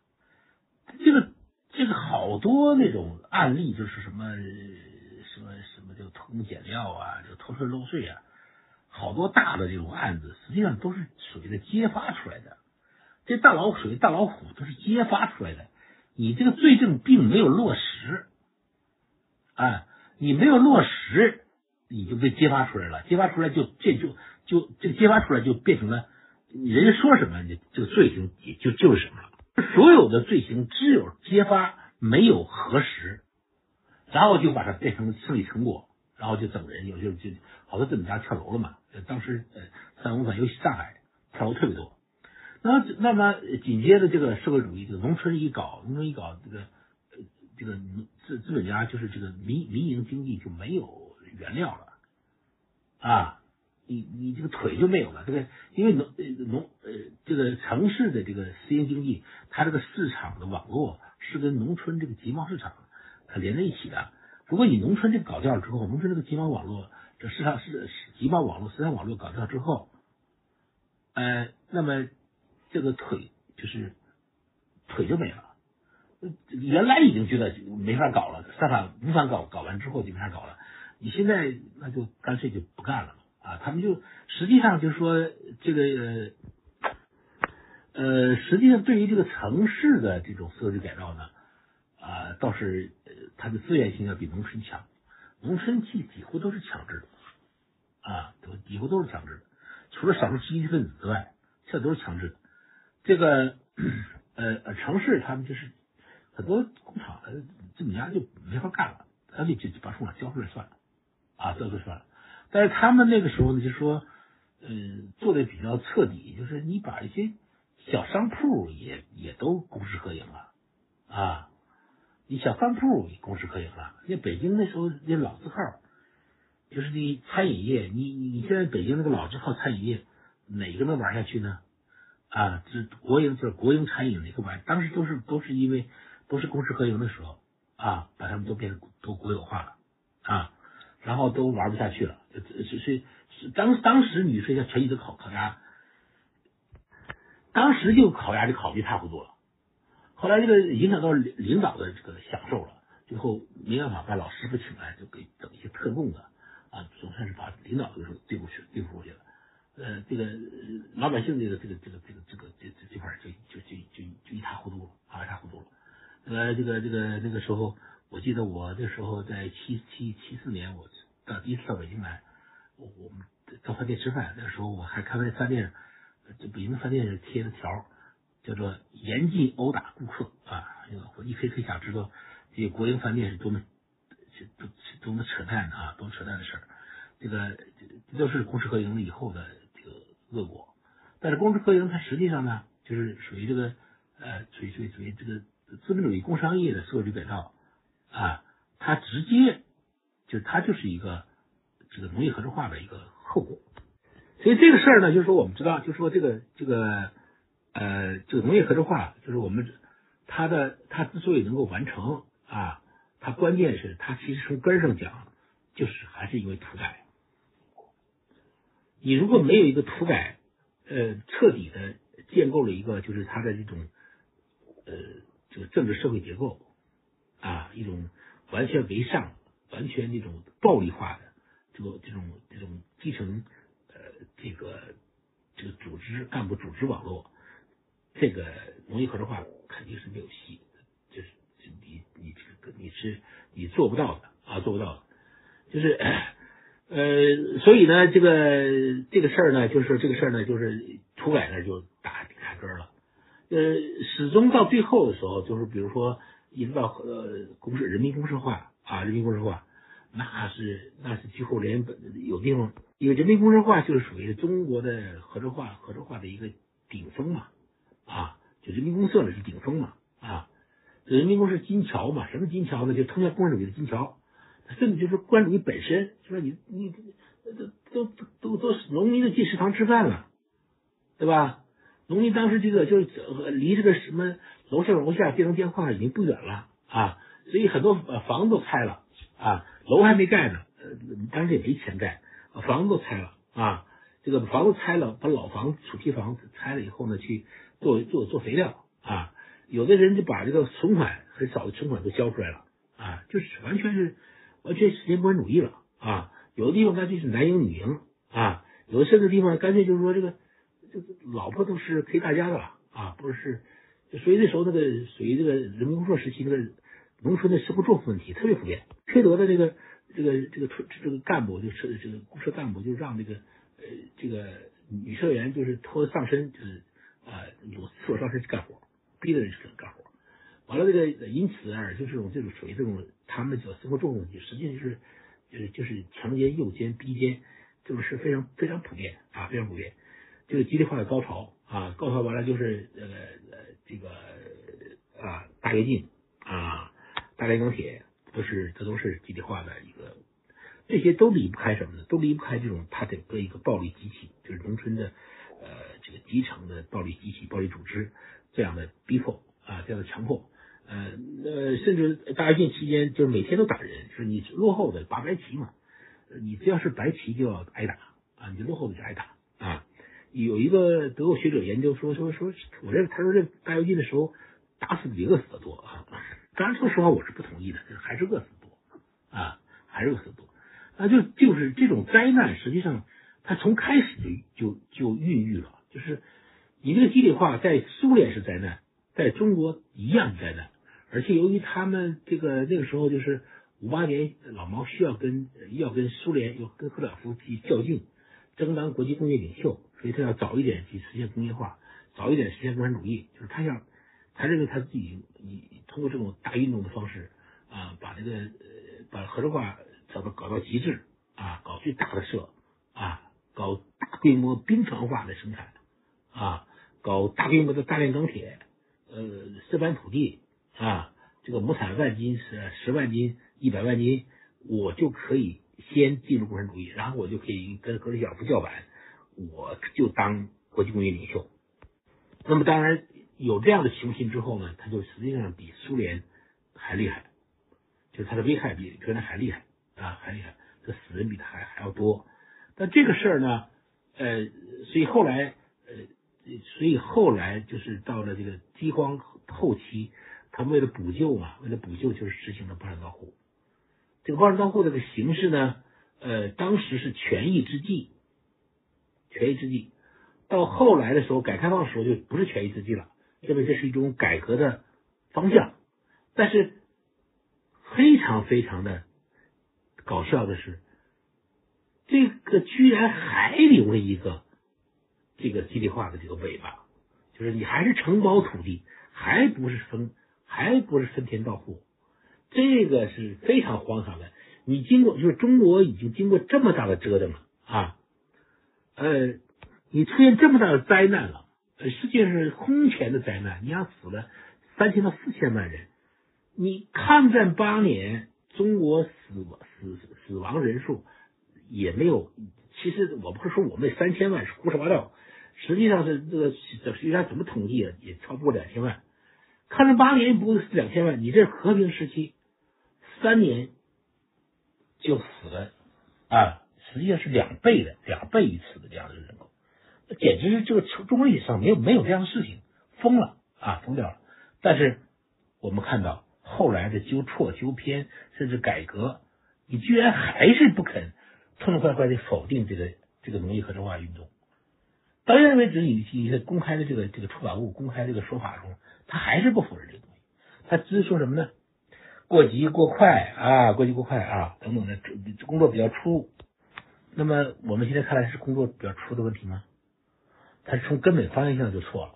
这个这个好多那种案例，就是什么什么什么就偷工减料啊，就偷税漏税啊，好多大的这种案子，实际上都是属于的揭发出来的。这大老虎属于大老虎，都是揭发出来的。你这个罪证并没有落实，啊，你没有落实，你就被揭发出来了。揭发出来就这就。就这个揭发出来就变成了，人家说什么，你这个罪行也就就是什么了。所有的罪行只有揭发没有核实，然后就把它变成胜利成果，然后就整人，有就就好多资本家跳楼了嘛。当时呃三五反尤其上海跳楼特别多。那那么紧接着这个社会主义这个农村一搞，农村一搞，这个这个资资本家就是这个民民营经济就没有原料了啊，你你这个腿就没有了。这个因为农农呃这个城市的这个私营经济，它这个市场的网络是跟农村这个集贸市场它连在一起的。如果你农村这个搞掉了之后，农村这个集贸网络，这市场是集贸网络、生产网络搞掉之后，呃，那么这个腿就是腿就没了。原来已经觉得没法搞了，办法无法搞，搞完之后就没法搞了。你现在那就干脆就不干了啊！他们就实际上就是说这个呃，实际上对于这个城市的这种设计改造呢，啊，倒是它的资源性要比农村强。农村几几乎都是强制的啊，都几乎都是强制的，除了少数积极分子之外，这都是强制的。这个呃城市他们就是很多工厂资本家就没法干了，他就就把工厂交出来算了啊，交出来算了。但是他们那个时候呢，就说嗯做的比较彻底，就是你把一些小商铺也也都公私合营了啊。你小商铺公私合营了，那北京那时候那老字号，就是你餐饮业，你你现在北京那个老字号餐饮业，哪个能玩下去呢？啊，这国营就是国营餐饮的一个玩？当时都是都是因为都是公私合营的时候啊，把他们都变成都国有化了啊，然后都玩不下去了，是是是当当时你说像全聚德烤烤鸭，当时就烤鸭就烤的一塌糊涂了。后来这个影响到领领导的这个享受了，最后没办法把老师傅请来，就给整一些特供的啊，总算是把领导这个对付去对付过去了。呃，这个老百姓这个这个这个这个这个这这这块就就就就就一塌糊涂了啊，一塌糊涂了。呃，这个这个那个时候，我记得我那时候在七七七四年，我到第一次到北京来，我我们到饭店吃饭，那时候我还看那饭店，这北京的饭店是贴的条。叫做严禁殴打顾客啊！我一可以可以想知道，这个国营饭店是多么多多么扯淡的啊，多么扯淡的事儿。这个这都是公私合营了以后的恶果。但是公私合营它实际上呢，就是属于这个呃，属于属于属于这个资本主义工商业的社会主义改造啊，它直接就它就是一个这个农业合作化的一个后果。所以这个事儿呢，就是说我们知道，就是说这个这个。呃，这个农业合作化，就是我们它的它之所以能够完成啊，它关键是它其实从根上讲，就是还是因为土改。你如果没有一个土改，呃，彻底的建构了一个就是它的这种呃这个政治社会结构啊，一种完全为上、完全这种暴力化的这个这种这种基层呃这个这个组织干部组织网络。这个农业合作化肯定是没有戏，就是你你这个你是你做不到的啊，做不到的。就是，呃所以呢，这个这个事儿呢，就是这个事儿呢，就是土改那就打卡根了。呃，始终到最后的时候，就是比如说一直到呃公社人民公社化啊，人民公社化，那是那是几乎连本有地方，因为人民公社化就是属于中国的合作化合作化的一个顶峰嘛。啊，就人民公社呢是顶峰嘛，啊，人民公社金桥嘛，什么金桥呢？就通向共产主义的金桥，甚至就是共产主本身，就说你你都都都都农民都进食堂吃饭了，对吧？农民当时这个就是离这个什么楼上楼下变成电话已经不远了啊，所以很多房子都拆了啊，楼还没盖呢，呃，当时也没钱盖，房子都拆了啊，这个房子拆了，把老房子、土坯房拆了以后呢，去。做做做肥料啊，有的人就把这个存款很少的存款都交出来了啊，就是完全是完全实现共产主义了啊。有的地方干脆是男迎女迎啊，有的甚至地方干脆就是说这个这个老婆都是可以大家的了啊，不是？所以那时候那个属于这个人民公社时期那个农村的生活作风问题特别普遍。缺德的这个这个这个村这个干部就是这个公社干部就让这个呃这个女社员就是脱上身就是。啊，裸裸上身去干活，逼着人去干活，完了这个因此啊，就这种这种属于这种他们叫生活重问题，实际上就是就是就是强奸、诱奸、逼奸，这种事非常非常普遍啊，非常普遍。这个集体化的高潮啊，高潮完了就是呃呃这个啊大跃进啊大炼钢铁，都是这都是集体化的一个，这些都离不开什么呢？都离不开这种它整个一个暴力机器，就是农村的呃这个基层的暴力机器、暴力组织这样的逼迫啊，这样的强迫。呃，那甚至大跃进期间，就是每天都打人，就是你落后的拔白旗嘛，你只要是白旗就要挨打啊，你落后的就挨打啊。有一个德国学者研究说说说，我认为他说这大跃进的时候打死比饿死的多啊。当然说实话我是不同意的，还是饿死多啊，还是饿死多。那就就是这种灾难，实际上它从开始就就就孕育了，就是你这个机械化在苏联是灾难，在中国一样灾难。而且由于他们这个那个时候就是五八年，老毛需要跟要跟苏联要跟赫鲁晓夫去较劲，争当国际工业领袖，所以他要早一点去实现工业化，早一点实现共产主义。就是他想，他认为他自己以通过这种大运动的方式啊，把这个呃把合作化搞到搞到极致啊，搞最大的社啊，搞大规模兵团化的生产啊，搞大规模的大炼钢铁，呃，涉版土地。啊，这个亩产万斤是十万斤、一百万斤，我就可以先进入共产主义，然后我就可以跟格里晓夫叫板，我就当国际工业领袖。那么当然有这样的雄心之后呢，他就实际上比苏联还厉害，就是他的危害比原来还厉害啊，还厉害，这死人比他还还要多。但这个事儿呢，呃，所以后来呃，所以后来就是到了这个饥荒后期。他们为了补救嘛，为了补救就是实行了包产到户。这个包产到户这个形式呢，呃，当时是权宜之计，权宜之计。到后来的时候，改革开放的时候就不是权宜之计了，认为这是一种改革的方向。但是非常非常的搞笑的是，这个居然还留了一个这个集体化的这个尾巴，就是你还是承包土地，还不是分。还不是分田到户，这个是非常荒唐的。你经过就是中国已经经过这么大的折腾了啊，呃，你出现这么大的灾难了，呃实际上是空前的灾难。你想死了三千到四千万人，你抗战八年，中国死死死亡人数也没有。其实我不是说我们三千万是胡说八道，实际上是这个实际上怎么统计也也超不过两千万。抗战八年不过是两千万，你这和平时期三年就死了啊，实际上是两倍的，两倍于此的这样的人口，简直是这个中国历史上没有没有这样的事情，疯了啊，疯掉了。但是我们看到后来的纠错、纠偏，甚至改革，你居然还是不肯痛痛快快的否定这个这个农业合作化运动。到现在为止，你你在公开的这个这个出版物、公开这个说法中。他还是不否认这个东西，他只是说什么呢？过急过快啊，过急过快啊，等等的工作比较粗。那么我们现在看来是工作比较粗的问题吗？他是从根本方向上就错了，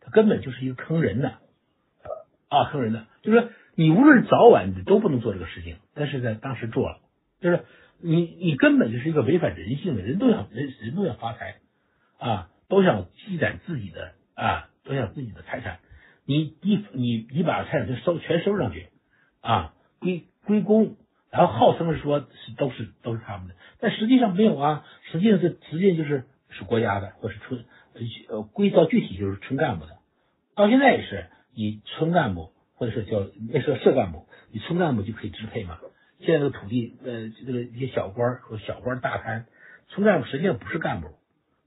他根本就是一个坑人的啊，坑人的。就是说，你无论早晚你都不能做这个事情，但是在当时做了，就是你你根本就是一个违反人性的，人都想人人都想发财啊，都想积攒自己的啊，都想自己的财产。你你你你把财产就收全收上去啊，归归公，然后号称说是都是都是他们的，但实际上没有啊，实际上是实际上就是是国家的，或是村呃归到具体就是村干部的，到现在也是你村干部或者是叫那时候社干部，你村干部就可以支配嘛。现在的土地呃这个一些小官和小官大贪，村干部实际上不是干部，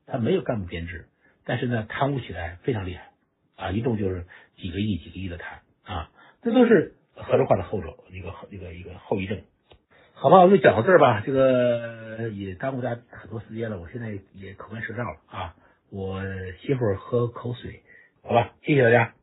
他没有干部编制，但是呢贪污起来非常厉害。啊，一动就是几个亿、几个亿的谈啊，这都是合作化的后手，一个一个一个后遗症。好吧，我就讲到这儿吧，这个也耽误大家很多时间了，我现在也口干舌燥了啊，我歇会儿喝口水，好吧，谢谢大家。